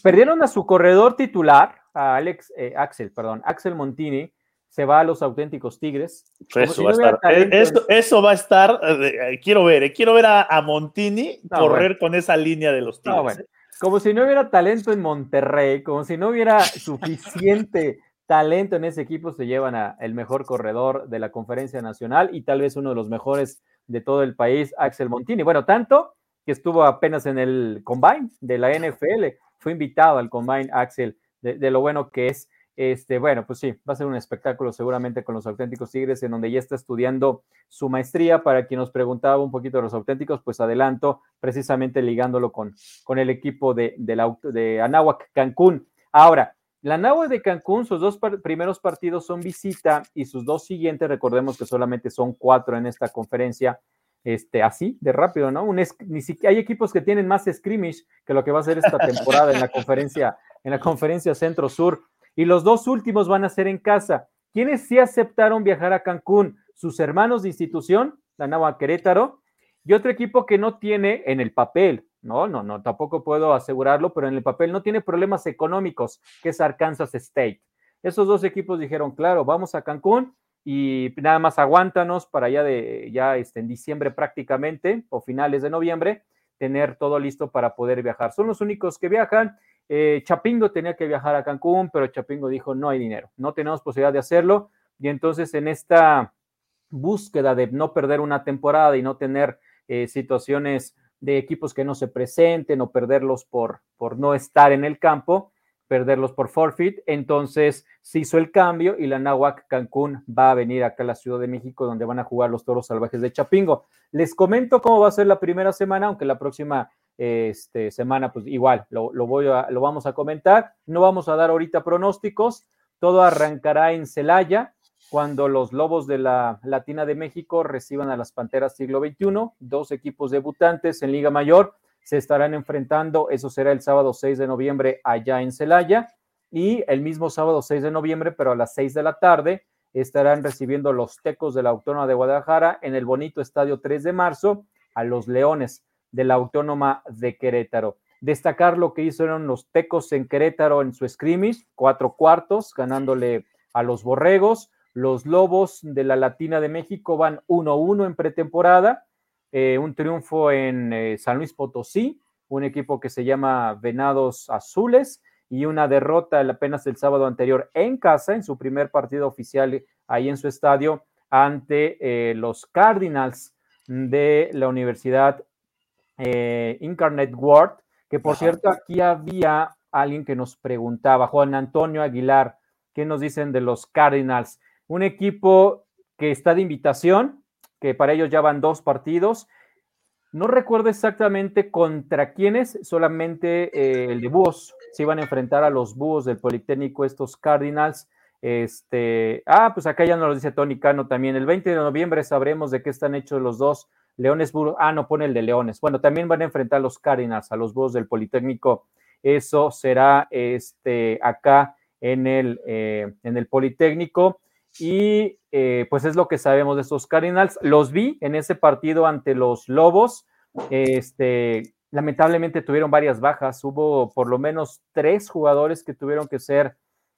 Perdieron a su corredor titular, a Alex, Axel, perdón, Axel Montini, se va a los auténticos Tigres. Eso, va, a estar, eh, eso, va a estar, eh, quiero ver, eh, quiero ver a, Montini correr con esa línea de los Tigres. Como si no hubiera talento en Monterrey, como si no hubiera suficiente (laughs) talento en ese equipo, se llevan a el mejor corredor de la conferencia nacional y tal vez uno de los mejores de todo el país, Axel Montini. Bueno, tanto que estuvo apenas en el combine de la NFL, fue invitado al combine Axel, de lo bueno que es. Este, bueno, pues sí, va a ser un espectáculo seguramente con los auténticos Tigres, en donde ya está estudiando su maestría. Para quien nos preguntaba un poquito de los auténticos, pues adelanto, precisamente ligándolo con, con el equipo de, de, de Anáhuac Cancún. Ahora, la Anáhuac de Cancún, sus dos primeros partidos son visita y sus dos siguientes, recordemos que solamente son cuatro en esta conferencia, este, así, de rápido, ¿no? Un ni siquiera, hay equipos que tienen más scrimmage que lo que va a ser esta (laughs) temporada en la conferencia en la conferencia Centro-Sur. Y los dos últimos van a ser en casa. ¿Quiénes sí aceptaron viajar a Cancún? Sus hermanos de institución, la Nava Querétaro, y otro equipo que no tiene en el papel, no, no, no, tampoco puedo asegurarlo, pero en el papel no tiene problemas económicos, que es Arkansas State. Esos dos equipos dijeron, claro, vamos a Cancún y nada más aguántanos para ya de ya este, en diciembre prácticamente o finales de noviembre tener todo listo para poder viajar. Son los únicos que viajan. Eh, Chapingo tenía que viajar a Cancún, pero Chapingo dijo no hay dinero, no tenemos posibilidad de hacerlo y entonces en esta búsqueda de no perder una temporada y no tener eh, situaciones de equipos que no se presenten o perderlos por, por no estar en el campo, perderlos por forfeit. Entonces se hizo el cambio y la Nahuac Cancún va a venir acá a la Ciudad de México donde van a jugar los toros salvajes de Chapingo. Les comento cómo va a ser la primera semana, aunque la próxima este, semana, pues igual lo, voy a, lo vamos a comentar. No vamos a dar ahorita pronósticos. Todo arrancará en Celaya cuando los Lobos de la Latina de México reciban a las Panteras siglo XXI, dos equipos debutantes en Liga Mayor se estarán enfrentando, eso será el sábado 6 de noviembre allá en Celaya, y el mismo sábado 6 de noviembre, pero a las 6 de la tarde, estarán recibiendo los Tecos de la Autónoma de Guadalajara en el bonito estadio 3 de marzo a los Leones de la Autónoma de Querétaro. Destacar lo que hicieron los Tecos en Querétaro en su scrimmage, cuatro cuartos, ganándole a los Borregos. Los Lobos de la Latina de México van 1-1 en pretemporada. Eh, un triunfo en eh, San Luis Potosí, un equipo que se llama Venados Azules, y una derrota apenas el sábado anterior en casa, en su primer partido oficial ahí en su estadio, ante eh, los Cardinals de la Universidad Incarnate Ward, que por cierto aquí había alguien que nos preguntaba, Juan Antonio Aguilar, ¿qué nos dicen de los Cardinals? un equipo que está de invitación, que para ellos ya van dos partidos. No recuerdo exactamente contra quiénes, solamente eh, el de Búhos. Se iban a enfrentar a los Búhos del Politécnico, estos Cardinals. Este, ah, pues acá ya nos lo dice Tony Cano también. El 20 de noviembre sabremos de qué están hechos los dos. Leones. Ah, no pone el de Leones. Bueno, también van a enfrentar a los Cardinals, a los Búhos del Politécnico. Eso será este, acá en el, eh, en el Politécnico y eh, pues es lo que sabemos de estos Cardinals. Los vi en ese partido ante los Lobos. Este, lamentablemente tuvieron varias bajas. Hubo por lo menos tres jugadores que tuvieron que ser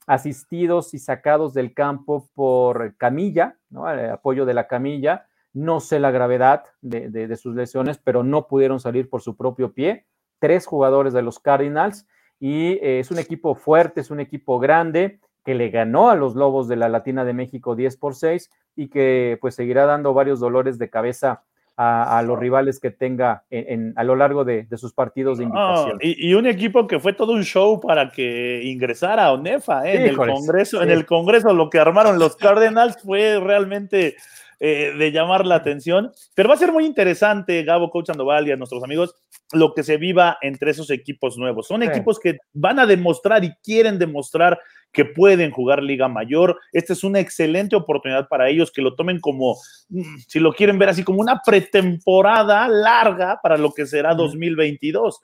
asistidos y sacados del campo por camilla, ¿no? El apoyo de la camilla. No sé la gravedad de, sus lesiones, pero no pudieron salir por su propio pie. Tres jugadores de los Cardinals y eh, es un equipo fuerte, es un equipo grande que le ganó a los Lobos de la Latina de México 10 por 6 y que pues seguirá dando varios dolores de cabeza a, los rivales que tenga en, a lo largo de, sus partidos de invitación. y, un equipo que fue todo un show para que ingresara a ONEFA ¿eh? en el Congreso. En el Congreso lo que armaron los Cardinals fue realmente eh, de llamar la atención. Pero va a ser muy interesante, Gabo, Coach Sandoval y a nuestros amigos, lo que se viva entre esos equipos nuevos. Son equipos que van a demostrar y quieren demostrar que pueden jugar Liga Mayor. Esta es una excelente oportunidad para ellos que lo tomen como, mm, si lo quieren ver así, como una pretemporada larga para lo que será 2022.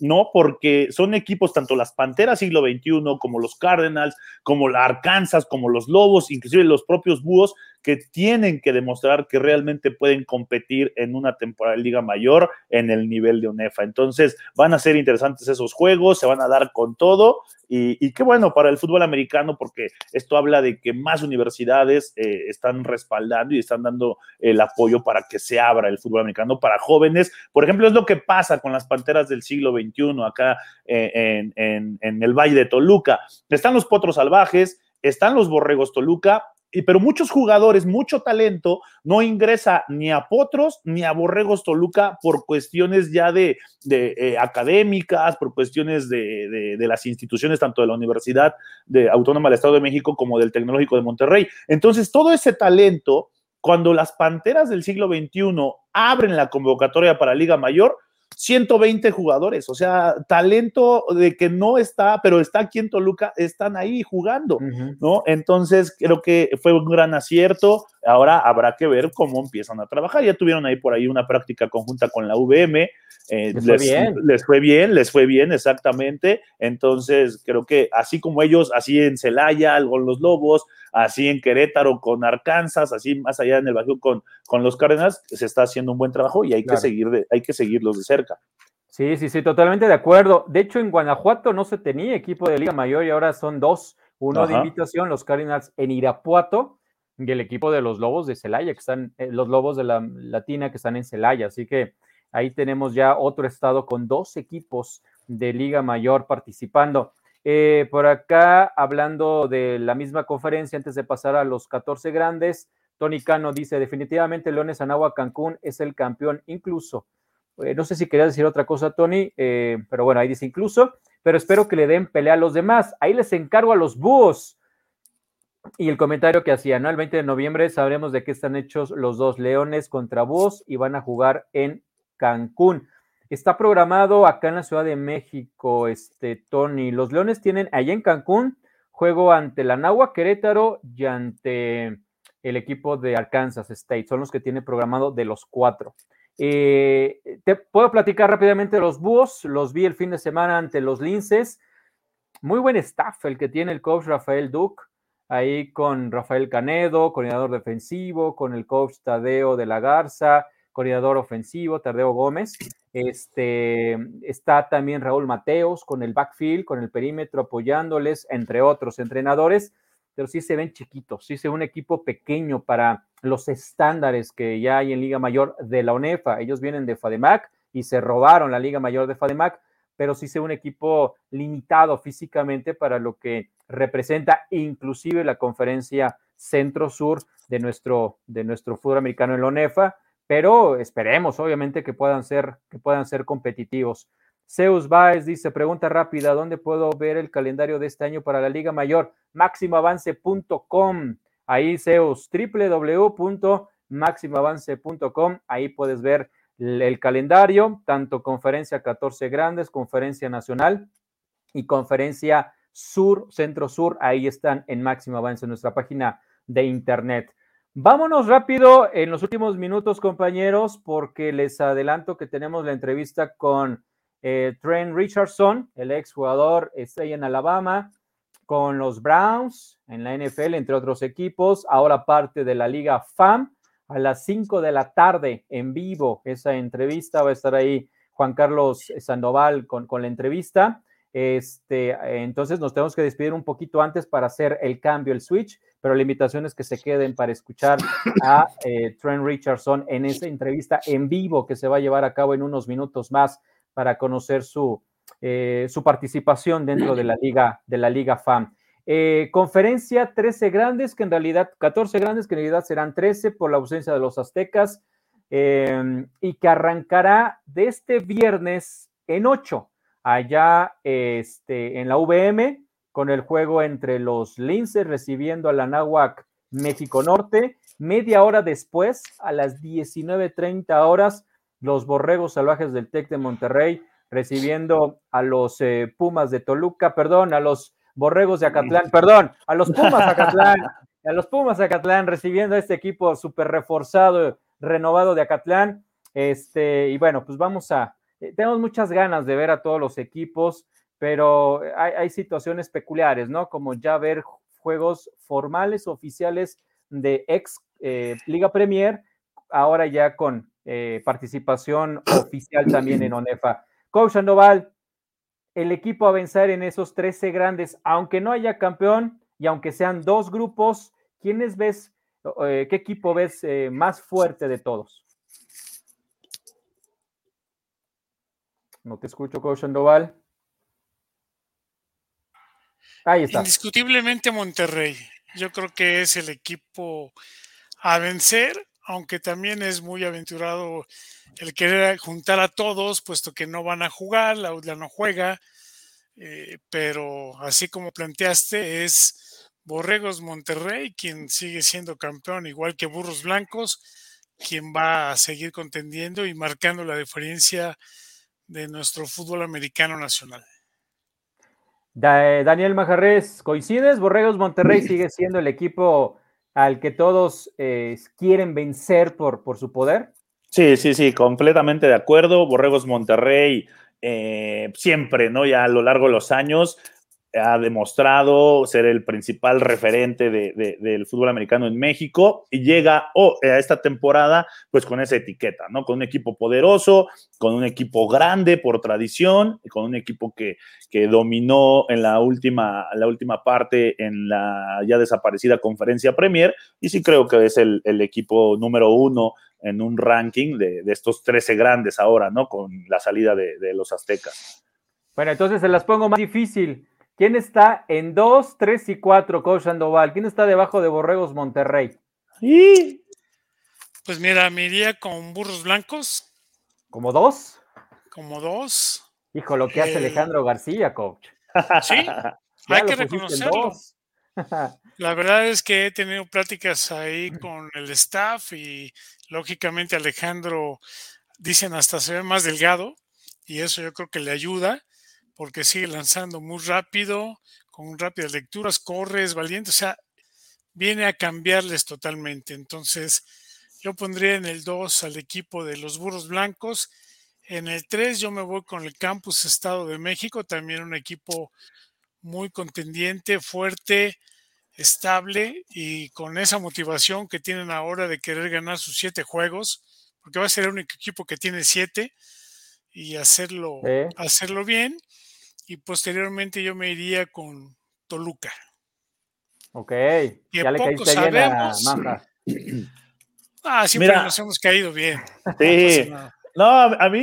¿no? Porque son equipos, tanto las Panteras siglo XXI, como los Cardinals, como la Arkansas, como los Lobos, inclusive los propios Búhos, que tienen que demostrar que realmente pueden competir en una temporada de Liga Mayor en el nivel de UNEFA. Entonces, van a ser interesantes esos juegos, se van a dar con todo y, qué bueno para el fútbol americano porque esto habla de que más universidades eh, están respaldando y están dando el apoyo para que se abra el fútbol americano para jóvenes. Por ejemplo, es lo que pasa con las Panteras del siglo XXI acá eh, en, en el Valle de Toluca. Están los Potros Salvajes, están los Borregos Toluca pero muchos jugadores, mucho talento, no ingresa ni a Potros ni a Borregos Toluca por cuestiones ya de, eh, académicas, por cuestiones de, las instituciones, tanto de la Universidad de Autónoma del Estado de México como del Tecnológico de Monterrey. Entonces, todo ese talento, cuando las Panteras del siglo XXI abren la convocatoria para Liga Mayor, 120 jugadores, o sea, talento de que no está, pero está aquí en Toluca, están ahí jugando, ¿no? Entonces, creo que fue un gran acierto. Ahora habrá que ver cómo empiezan a trabajar. Ya tuvieron ahí por ahí una práctica conjunta con la VM. Eh, les, fue bien. les fue bien, les fue bien, exactamente. Entonces, creo que así como ellos, así en Celaya, con los Lobos, así en Querétaro con Arkansas, así más allá en el Bajío con, con los Cárdenas, se está haciendo un buen trabajo y hay, que seguir de, hay que seguirlos de cerca. Sí, sí, sí, totalmente de acuerdo. De hecho, en Guanajuato no se tenía equipo de Liga Mayor y ahora son dos. Uno de invitación, los Cardinals en Irapuato y el equipo de los Lobos de Celaya, que están, eh, los Lobos de la Latina que están en Celaya. Así que ahí tenemos ya otro estado con dos equipos de Liga Mayor participando. Eh, por acá, hablando de la misma conferencia, antes de pasar a los 14 grandes, Tony Cano dice, definitivamente Leones Anagua Cancún es el campeón, incluso eh, no sé si quería decir otra cosa, Tony, eh, pero bueno, ahí dice incluso, pero espero que le den pelea a los demás. Ahí les encargo a los búhos. Y el comentario que hacía, ¿no? El 20 de noviembre sabremos de qué están hechos los dos leones contra búhos y van a jugar en Cancún. Está programado acá en la Ciudad de México, este Tony. Los leones tienen allá en Cancún juego ante la Nahua Querétaro y ante el equipo de Arkansas State. Son los que tiene programado de los cuatro. Eh, te puedo platicar rápidamente de los búhos. Los vi el fin de semana ante los linces. Muy buen staff el que tiene el coach Rafael Duke. Ahí con Rafael Canedo, coordinador defensivo, con el coach Tadeo de la Garza, coordinador ofensivo, Tadeo Gómez. Este, está también Raúl Mateos con el backfield, con el perímetro apoyándoles, entre otros entrenadores pero sí se ven chiquitos, sí se ve un equipo pequeño para los estándares que ya hay en Liga Mayor de la UNEFA. Ellos vienen de FADEMAC y se robaron la Liga Mayor de FADEMAC, pero sí se ve un equipo limitado físicamente para lo que representa inclusive la conferencia centro-sur de nuestro, de nuestro fútbol americano en la UNEFA, pero esperemos obviamente que puedan ser, que puedan ser competitivos. Zeus Baez dice, pregunta rápida, ¿dónde puedo ver el calendario de este año para la Liga Mayor? Máximoavance.com. Ahí Zeus, www.máximoavance.com. Ahí puedes ver el calendario, tanto conferencia 14 grandes, conferencia nacional y conferencia sur, centro sur. Ahí están en Máximo Avance, en nuestra página de internet. Vámonos rápido en los últimos minutos, compañeros, porque les adelanto que tenemos la entrevista con eh, Trent Richardson, el ex jugador, está ahí en Alabama con los Browns en la NFL, entre otros equipos, ahora parte de la Liga FAM, a las 5 de la tarde en vivo. Esa entrevista va a estar ahí Juan Carlos Sandoval con, con la entrevista. Este, entonces nos tenemos que despedir un poquito antes para hacer el cambio, el switch, pero la invitación es que se queden para escuchar a eh, Trent Richardson en esa entrevista en vivo que se va a llevar a cabo en unos minutos más para conocer su, eh, su participación dentro de la liga, de la liga FAM. Eh, conferencia 13 grandes, que en realidad, 14 grandes, que en realidad serán 13 por la ausencia de los aztecas, em, y que arrancará de este viernes en 8, allá este, en la VM, con el juego entre los Linces recibiendo a la Nahuac México Norte. Media hora después, a las 19.30 horas, los Borregos Salvajes del TEC de Monterrey recibiendo a los eh, Pumas de Toluca, perdón, a los Borregos de Acatlán, perdón, a los Pumas de Acatlán, (laughs) a los Pumas de Acatlán recibiendo a este equipo súper reforzado, renovado de Acatlán. Este, y bueno, pues vamos a, eh, tenemos muchas ganas de ver a todos los equipos, pero hay, situaciones peculiares, ¿no? Como ya ver juegos formales, oficiales de ex eh, Liga Premier, ahora ya con eh, participación oficial también en ONEFA. Coach Sandoval, el equipo a vencer en esos 13 grandes, aunque no haya campeón y aunque sean dos grupos, ¿quiénes ves, eh, qué equipo ves eh, más fuerte de todos? No te escucho, Coach Sandoval. Ahí está. Indiscutiblemente Monterrey. Yo creo que es el equipo a vencer aunque también es muy aventurado el querer juntar a todos, puesto que no van a jugar, la UDLA no juega, eh, pero así como planteaste, es Borregos Monterrey quien sigue siendo campeón, igual que Burros Blancos, quien va a seguir contendiendo y marcando la diferencia de nuestro fútbol americano nacional. Daniel Majarres, ¿coincides? Borregos Monterrey sigue siendo el equipo al que todos eh, quieren vencer por, por su poder. Sí, sí, sí, completamente de acuerdo. Borregos Monterrey eh, siempre, ¿no? Ya a lo largo de los años ha demostrado ser el principal referente del fútbol americano en México y llega oh, a esta temporada pues con esa etiqueta, ¿no? Con un equipo poderoso, con un equipo grande por tradición, con un equipo que, que dominó en la última, la última parte en la ya desaparecida conferencia Premier y sí creo que es el, equipo número uno en un ranking de, estos 13 grandes ahora, ¿no? Con la salida de, de los aztecas. Bueno, entonces se las pongo más difícil. ¿Quién está en 2, 3 y 4, Coach Sandoval? ¿Quién está debajo de Borregos Monterrey? ¿Y? Pues mira, me iría con Burros Blancos. ¿Como dos? Como dos. Hijo, lo que hace eh, Alejandro García, coach. Sí, (laughs) hay que reconocerlo. (laughs) La verdad es que he tenido pláticas ahí con el staff y lógicamente Alejandro, dicen hasta se ve más delgado y eso yo creo que le ayuda porque sigue lanzando muy rápido, con rápidas lecturas, corre, es valiente, o sea, viene a cambiarles totalmente. Entonces, yo pondría en el 2 al equipo de los Burros Blancos. En el 3 yo me voy con el Campus Estado de México, también un equipo muy contendiente, fuerte, estable y con esa motivación que tienen ahora de querer ganar sus siete juegos, porque va a ser el único equipo que tiene siete y hacerlo, hacerlo bien y posteriormente yo me iría con Toluca. Ok, ya le caíste sabemos. bien a (clears throat) Ah, siempre nos hemos caído bien. Sí. No, a, mí,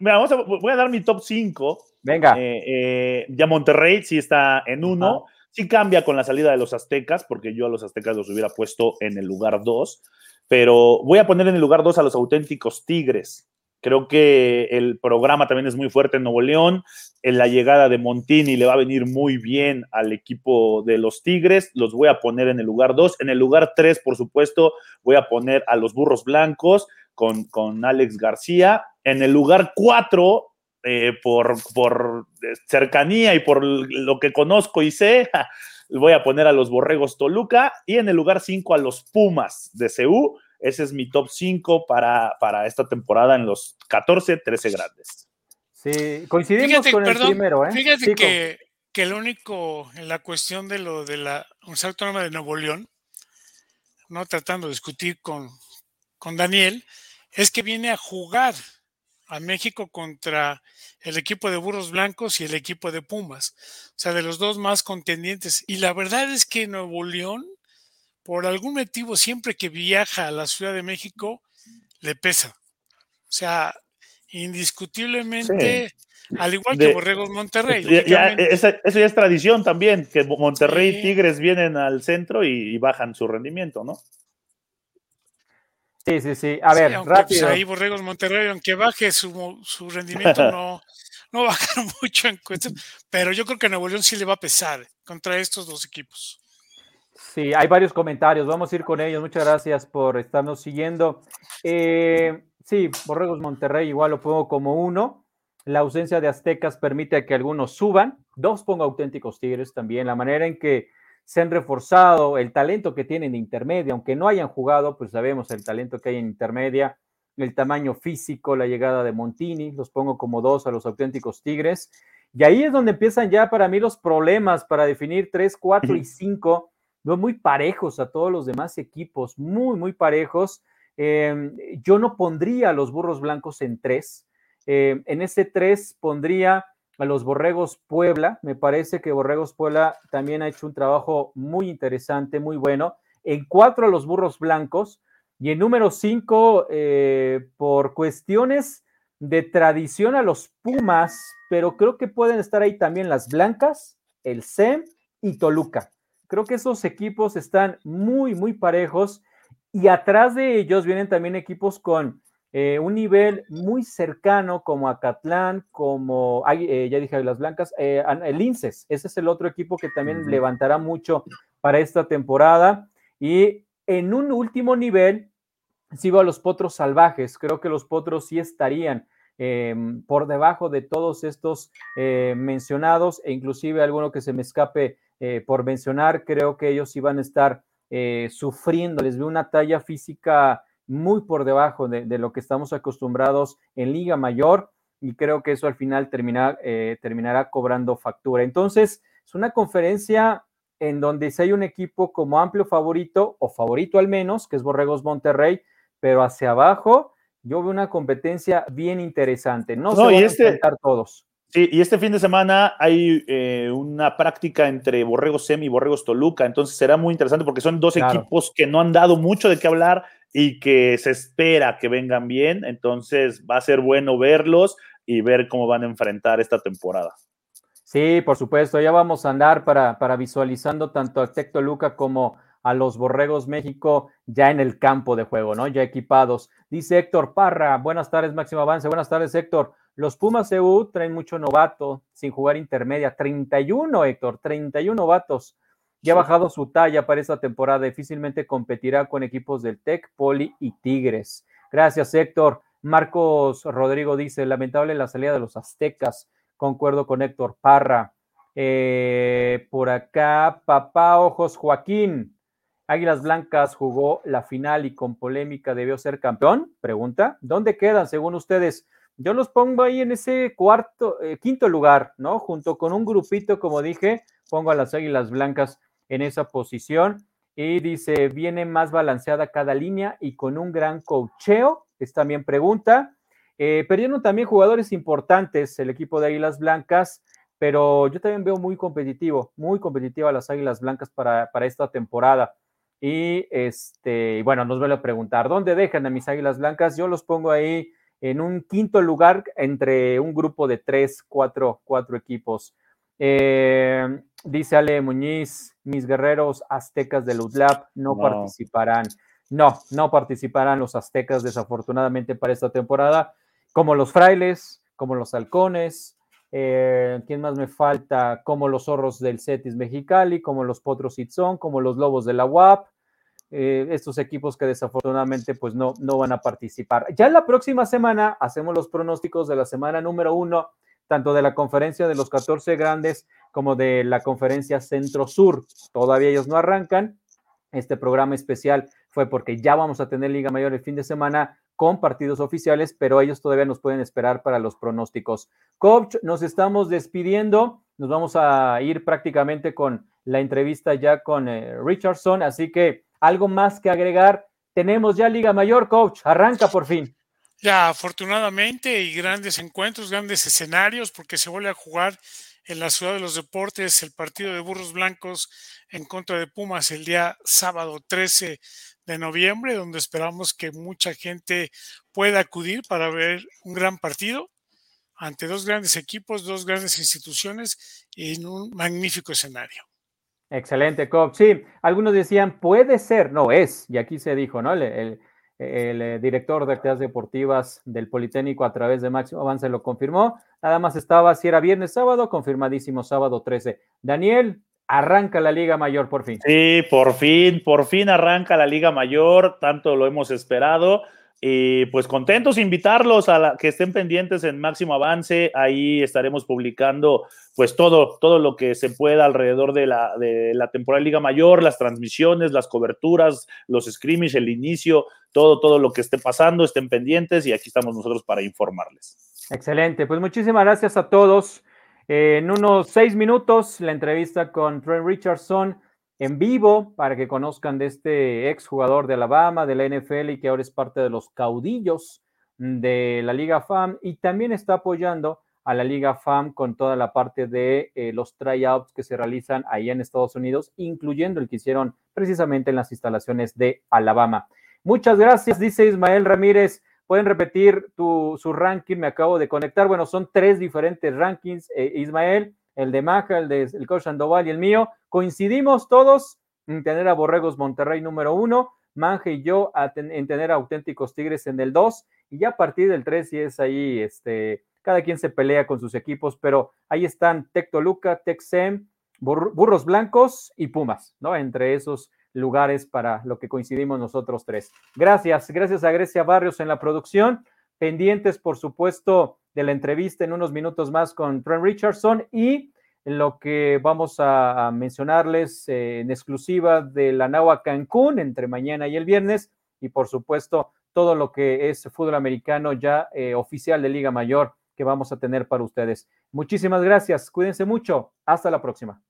vamos a, voy a dar mi top 5. Venga. Eh, eh, ya Monterrey sí está en uno. Sí cambia con la salida de los aztecas, porque yo a los aztecas los hubiera puesto en el lugar 2. Pero voy a poner en el lugar 2 a los auténticos Tigres. Creo que el programa también es muy fuerte en Nuevo León. En la llegada de Montini le va a venir muy bien al equipo de los Tigres. Los voy a poner en el lugar 2. En el lugar 3, por supuesto, voy a poner a los Burros Blancos con, con Alex García. En el lugar 4, eh, por, por cercanía y por lo que conozco y sé, (laughs) voy a poner a los Borregos Toluca. Y en el lugar 5 a los Pumas de CEU ese es mi top 5 para, para esta temporada en los 14, 13 grandes. Sí, coincidimos con el primero, ¿eh? Fíjate que, que el único, en la cuestión de lo de la Universidad Autónoma de Nuevo León, no tratando de discutir con, con Daniel, es que viene a jugar a México contra el equipo de Burros Blancos y el equipo de Pumas, o sea, de los dos más contendientes. Y la verdad es que Nuevo León por algún motivo, siempre que viaja a la Ciudad de México, le pesa. O sea, indiscutiblemente, al igual que Borregos Monterrey. eso ya es tradición también, que Monterrey y Tigres vienen al centro y, bajan su rendimiento, ¿no? Sí, sí, sí. A ver, pues, rápido. ahí Borregos Monterrey, aunque baje su, rendimiento, (laughs) no, no (laughs) bajar mucho en cuestión. Pero yo creo que a Nuevo León sí le va a pesar contra estos dos equipos. Sí, hay varios comentarios, vamos a ir con ellos. Muchas gracias por estarnos siguiendo. Eh, sí, Borregos Monterrey igual lo pongo como uno. La ausencia de Aztecas permite que algunos suban. Dos pongo auténticos Tigres también. La manera en que se han reforzado, el talento que tienen de intermedia, aunque no hayan jugado, pues sabemos el talento que hay en intermedia, el tamaño físico, la llegada de Montini, los pongo como dos a los auténticos Tigres. Y ahí es donde empiezan ya para mí los problemas para definir tres, cuatro y cinco muy parejos a todos los demás equipos, muy, muy parejos. Em, yo no pondría a los burros blancos en tres. Em, en ese tres pondría a los Borregos Puebla. Me parece que Borregos Puebla también ha hecho un trabajo muy interesante, muy bueno. En cuatro a los burros blancos. Y en número cinco, eh, por cuestiones de tradición a los Pumas, pero creo que pueden estar ahí también las Blancas, el SEM y Toluca. Creo que esos equipos están muy, muy parejos y atrás de ellos vienen también equipos con eh, un nivel muy cercano como Acatlán, como, eh, ya dije, las Blancas, eh, el Inces, ese es el otro equipo que también levantará mucho para esta temporada. Y en un último nivel, sigo a los Potros Salvajes, creo que los Potros sí estarían em, por debajo de todos estos mencionados e inclusive alguno que se me escape eh, por mencionar, creo que ellos iban a estar eh, sufriendo, les veo una talla física muy por debajo de, lo que estamos acostumbrados en Liga Mayor y creo que eso al final eh, terminará cobrando factura. Entonces, es una conferencia en donde si hay un equipo como amplio favorito o favorito al menos, que es Borregos Monterrey, pero hacia abajo yo veo una competencia bien interesante. No, se van a este enfrentar todos. Sí, y este fin de semana hay eh, una práctica entre Borregos Semi y Borregos Toluca, entonces será muy interesante porque son dos equipos que no han dado mucho de qué hablar y que se espera que vengan bien, entonces va a ser bueno verlos y ver cómo van a enfrentar esta temporada. Sí, por supuesto, ya vamos a andar para, para visualizando tanto a Tec Toluca como a los Borregos México ya en el campo de juego, ¿no? Ya equipados. Dice Héctor Parra, buenas tardes, Máximo Avance, buenas tardes, Héctor. Los Pumas EU traen mucho novato sin jugar intermedia. 31, Héctor, 31 novatos. Ya ha bajado su talla para esta temporada. Difícilmente competirá con equipos del Tec, Poli y Tigres. Gracias, Héctor. Marcos Rodrigo dice: lamentable la salida de los aztecas. Concuerdo con Héctor Parra. Eh, por acá, papá Ojos Joaquín. Águilas Blancas jugó la final y con polémica debió ser campeón. Pregunta: ¿dónde quedan según ustedes? Yo los pongo ahí en ese cuarto, eh, quinto lugar, ¿no? Junto con un grupito, como dije, pongo a las Águilas Blancas en esa posición. Y dice, viene más balanceada cada línea y con un gran cocheo, es también pregunta. Eh, perdieron también jugadores importantes el equipo de Águilas Blancas, pero yo también veo muy competitivo, muy competitivo a las Águilas Blancas para, para esta temporada. Y este, bueno, nos vuelve a preguntar, ¿dónde dejan a mis Águilas Blancas? Yo los pongo ahí en un quinto lugar entre un grupo de tres, cuatro, cuatro equipos. Eh, dice Ale Muñiz, mis guerreros aztecas del UDLAP no, participarán. No, no participarán los aztecas desafortunadamente para esta temporada, como los frailes, como los halcones, eh, ¿quién más me falta? Como los zorros del Cetis Mexicali, como los potros Itzón, como los lobos de la UAP, eh, estos equipos que desafortunadamente pues no, no van a participar. Ya la próxima semana hacemos los pronósticos de la semana número uno, tanto de la conferencia de los 14 grandes como de la conferencia centro-sur. Todavía ellos no arrancan. Este programa especial fue porque ya vamos a tener Liga Mayor el fin de semana con partidos oficiales, pero ellos todavía nos pueden esperar para los pronósticos. Coach, nos estamos despidiendo. Nos vamos a ir prácticamente con la entrevista ya con eh, Richardson, así que ¿Algo más que agregar? Tenemos ya Liga Mayor, coach. Arranca por fin. Ya, afortunadamente, y grandes encuentros, grandes escenarios, porque se vuelve a jugar en la Ciudad de los Deportes el partido de Burros Blancos en contra de Pumas el día sábado 13 de noviembre, donde esperamos que mucha gente pueda acudir para ver un gran partido ante dos grandes equipos, dos grandes instituciones en un magnífico escenario. Excelente, Cobb. Sí, algunos decían, puede ser, no es, y aquí se dijo, ¿no? El, eh, director de actividades deportivas del Politécnico a través de Máximo Avance lo confirmó. Nada más estaba, si era viernes, sábado, confirmadísimo sábado 13. Daniel, arranca la Liga Mayor por fin. Sí, por fin, por fin arranca la Liga Mayor, tanto lo hemos esperado. Y pues contentos, invitarlos a que estén pendientes en Máximo Avance. Ahí estaremos publicando pues todo, todo lo que se pueda alrededor de la, de la temporada de Liga Mayor, las transmisiones, las coberturas, los scrimmage, el inicio, todo, todo lo que esté pasando, estén pendientes y aquí estamos nosotros para informarles. Excelente, pues muchísimas gracias a todos. en unos seis minutos, la entrevista con Trent Richardson en vivo para que conozcan de este exjugador de Alabama, de la NFL y que ahora es parte de los caudillos de la Liga FAM y también está apoyando a la Liga FAM con toda la parte de eh, los tryouts que se realizan ahí en Estados Unidos, incluyendo el que hicieron precisamente en las instalaciones de Alabama. Muchas gracias, dice Ismael Ramírez. Pueden repetir tu, su ranking, me acabo de conectar. Bueno, son tres diferentes rankings, eh, Ismael el de Maja, el de coach Sandoval y el mío, coincidimos todos en tener a Borregos Monterrey número uno, Manje y yo en tener auténticos Tigres en el dos, y ya a partir del tres, y es ahí, este, cada quien se pelea con sus equipos, pero ahí están Tec Toluca, Tec Sem, Burros Blancos y Pumas, ¿no? Entre esos lugares para lo que coincidimos nosotros tres. Gracias, gracias a Grecia Barrios en la producción, pendientes, por supuesto, de la entrevista en unos minutos más con Trent Richardson y lo que vamos a, mencionarles eh, en exclusiva de la Nahua Cancún entre mañana y el viernes y por supuesto todo lo que es fútbol americano ya eh, oficial de Liga Mayor que vamos a tener para ustedes. Muchísimas gracias, cuídense mucho, hasta la próxima.